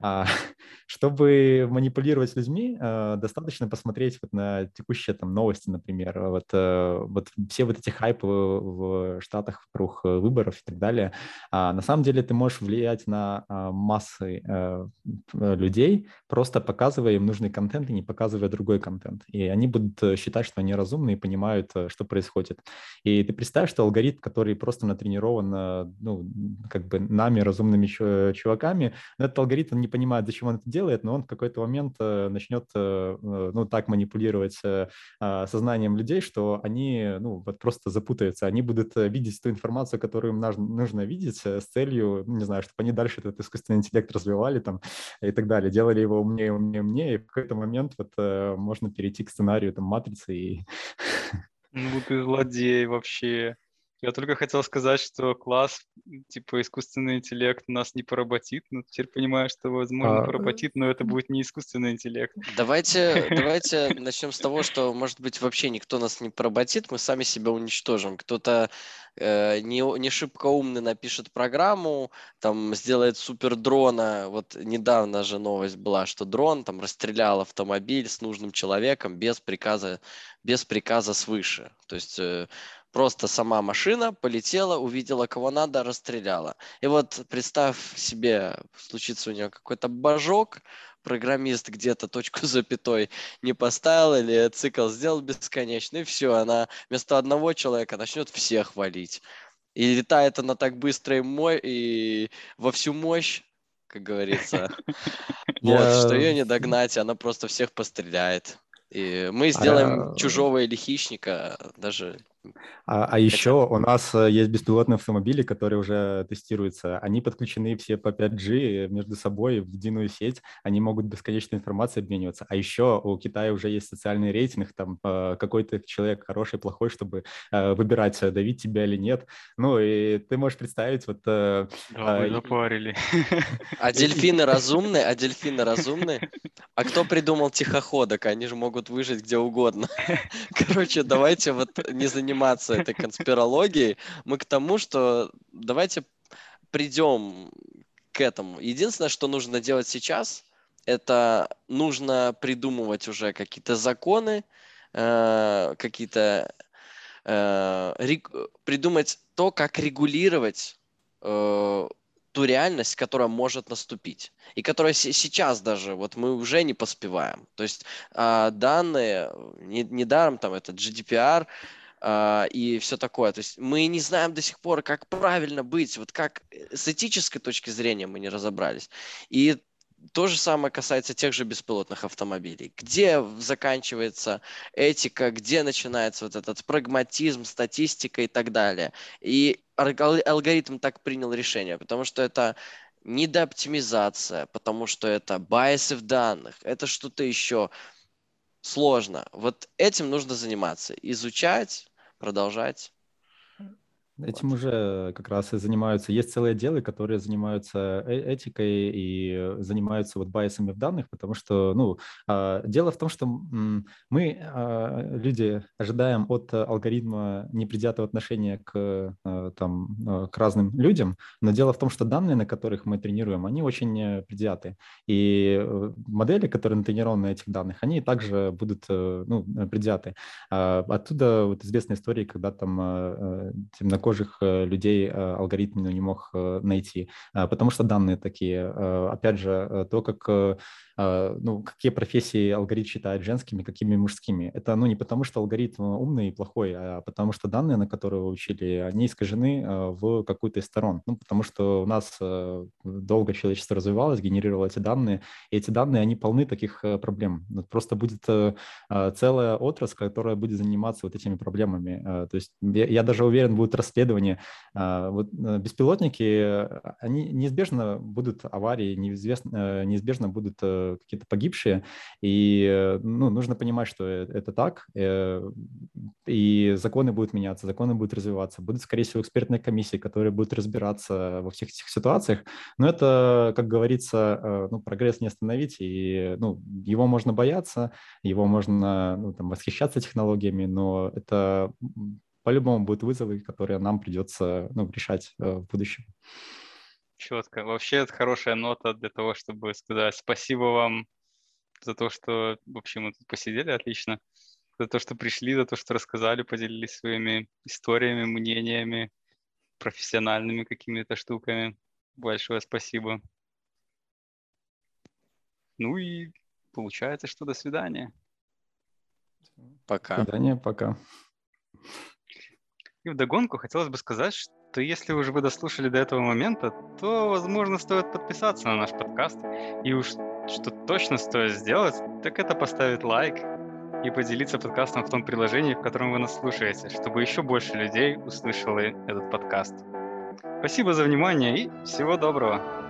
А, чтобы манипулировать людьми, э, достаточно посмотреть вот на текущие там новости, например, вот, э, вот все вот эти хайпы в Штатах вокруг э, выборов и так далее. А, на самом деле ты можешь влиять на массы людей, просто показывая им нужный контент и не показывая другой контент. И они будут считать, что они разумны и понимают, что происходит. И ты представь, что алгоритм, который просто натренирован ну, как бы нами, разумными чуваками, этот алгоритм не понимает, зачем он это делает, но он в какой-то момент э, начнет, э, э, ну, так манипулировать а, сознанием людей, что они, ну, вот просто запутаются. Они будут видеть ту информацию, которую им нужно видеть с целью, не знаю, чтобы они дальше этот искусственный интеллект развивали там и так далее, делали его умнее, умнее, умнее, и в какой-то момент вот можно перейти к сценарию там матрицы и... Ну, ты злодей вообще. Я только хотел сказать, что класс, типа искусственный интеллект нас не поработит, но теперь понимаю, что, возможно, а... поработит, но это будет не искусственный интеллект. Давайте, давайте начнем с того, что, может быть, вообще никто нас не поработит, мы сами себя уничтожим. Кто-то э, не, не шибко умный напишет программу, там сделает супер дрона. Вот недавно же новость была, что дрон там расстрелял автомобиль с нужным человеком без приказа, без приказа свыше. То есть э, Просто сама машина полетела, увидела, кого надо, расстреляла. И вот представь себе, случится у нее какой-то божок, программист где-то точку запятой не поставил или цикл сделал бесконечный, и все, она вместо одного человека начнет всех валить. И летает она так быстро и, мой, и во всю мощь, как говорится. Вот, что ее не догнать, она просто всех постреляет. И мы сделаем чужого или хищника даже а, а еще у нас э, есть беспилотные автомобили, которые уже тестируются. Они подключены все по 5G между собой в единую сеть. Они могут бесконечной информацией обмениваться. А еще у Китая уже есть социальный рейтинг, там э, какой-то человек хороший, плохой, чтобы э, выбирать, давить тебя или нет. Ну и ты можешь представить вот... Да, вы запарили. А дельфины разумные? А дельфины разумные? А кто придумал тихоходок? Они же могут выжить где угодно. Короче, давайте вот не заниматься заниматься этой конспирологией, мы к тому, что давайте придем к этому. Единственное, что нужно делать сейчас, это нужно придумывать уже какие-то законы, э, какие-то э, придумать то, как регулировать э, ту реальность, которая может наступить и которая сейчас даже вот мы уже не поспеваем. То есть э, данные не, недаром там это GDPR и все такое. То есть мы не знаем до сих пор, как правильно быть, вот как с этической точки зрения мы не разобрались. И то же самое касается тех же беспилотных автомобилей. Где заканчивается этика, где начинается вот этот прагматизм, статистика и так далее. И алгоритм так принял решение, потому что это недооптимизация, потому что это байсы в данных, это что-то еще сложно. Вот этим нужно заниматься, изучать, продолжать. Этим уже как раз и занимаются. Есть целые отделы, которые занимаются э, этикой и занимаются вот байсами в данных, потому что, ну, а, дело в том, что мы, а, люди, ожидаем от алгоритма непредвзятого отношения к, а, там, к разным людям, но дело в том, что данные, на которых мы тренируем, они очень предвзяты. И э, модели, которые натренированы на этих данных, они также будут, э, ну, предвзяты. Оттуда вот известная история, когда там темнокожие темнокожих э, людей э, алгоритм не мог э, найти, потому что данные такие. Опять же, то, как ну, какие профессии алгоритм считает женскими, какими мужскими. Это ну, не потому, что алгоритм умный и плохой, а потому что данные, на которые вы учили, они искажены а, в какую-то из сторон. Ну, потому что у нас э, долго человечество развивалось, генерировало эти данные, и эти данные, они полны таких э, проблем. Просто будет э, а, целая отрасль, которая будет заниматься вот этими проблемами. То есть я, даже уверен, будет расследование. Вот беспилотники, они неизбежно будут аварии, неизбежно будут какие-то погибшие, и э, ну, нужно понимать, что э, это так, э, и законы будут меняться, законы будут развиваться, будут, скорее всего, экспертные комиссии, которые будут разбираться во всех этих ситуациях, но это, как говорится, ну, прогресс не остановить, и ну, его можно бояться, его можно ну, там, восхищаться технологиями, но это по-любому будут вызовы, которые нам придется ну, решать в будущем. Четко. Вообще, это хорошая нота для того, чтобы сказать спасибо вам за то, что вообще мы тут посидели отлично, за то, что пришли, за то, что рассказали, поделились своими историями, мнениями, профессиональными какими-то штуками. Большое спасибо. Ну и получается, что до свидания. Пока. До свидания, пока. И вдогонку хотелось бы сказать, что то если уже вы дослушали до этого момента, то, возможно, стоит подписаться на наш подкаст. И уж что точно стоит сделать, так это поставить лайк и поделиться подкастом в том приложении, в котором вы нас слушаете, чтобы еще больше людей услышали этот подкаст. Спасибо за внимание и всего доброго!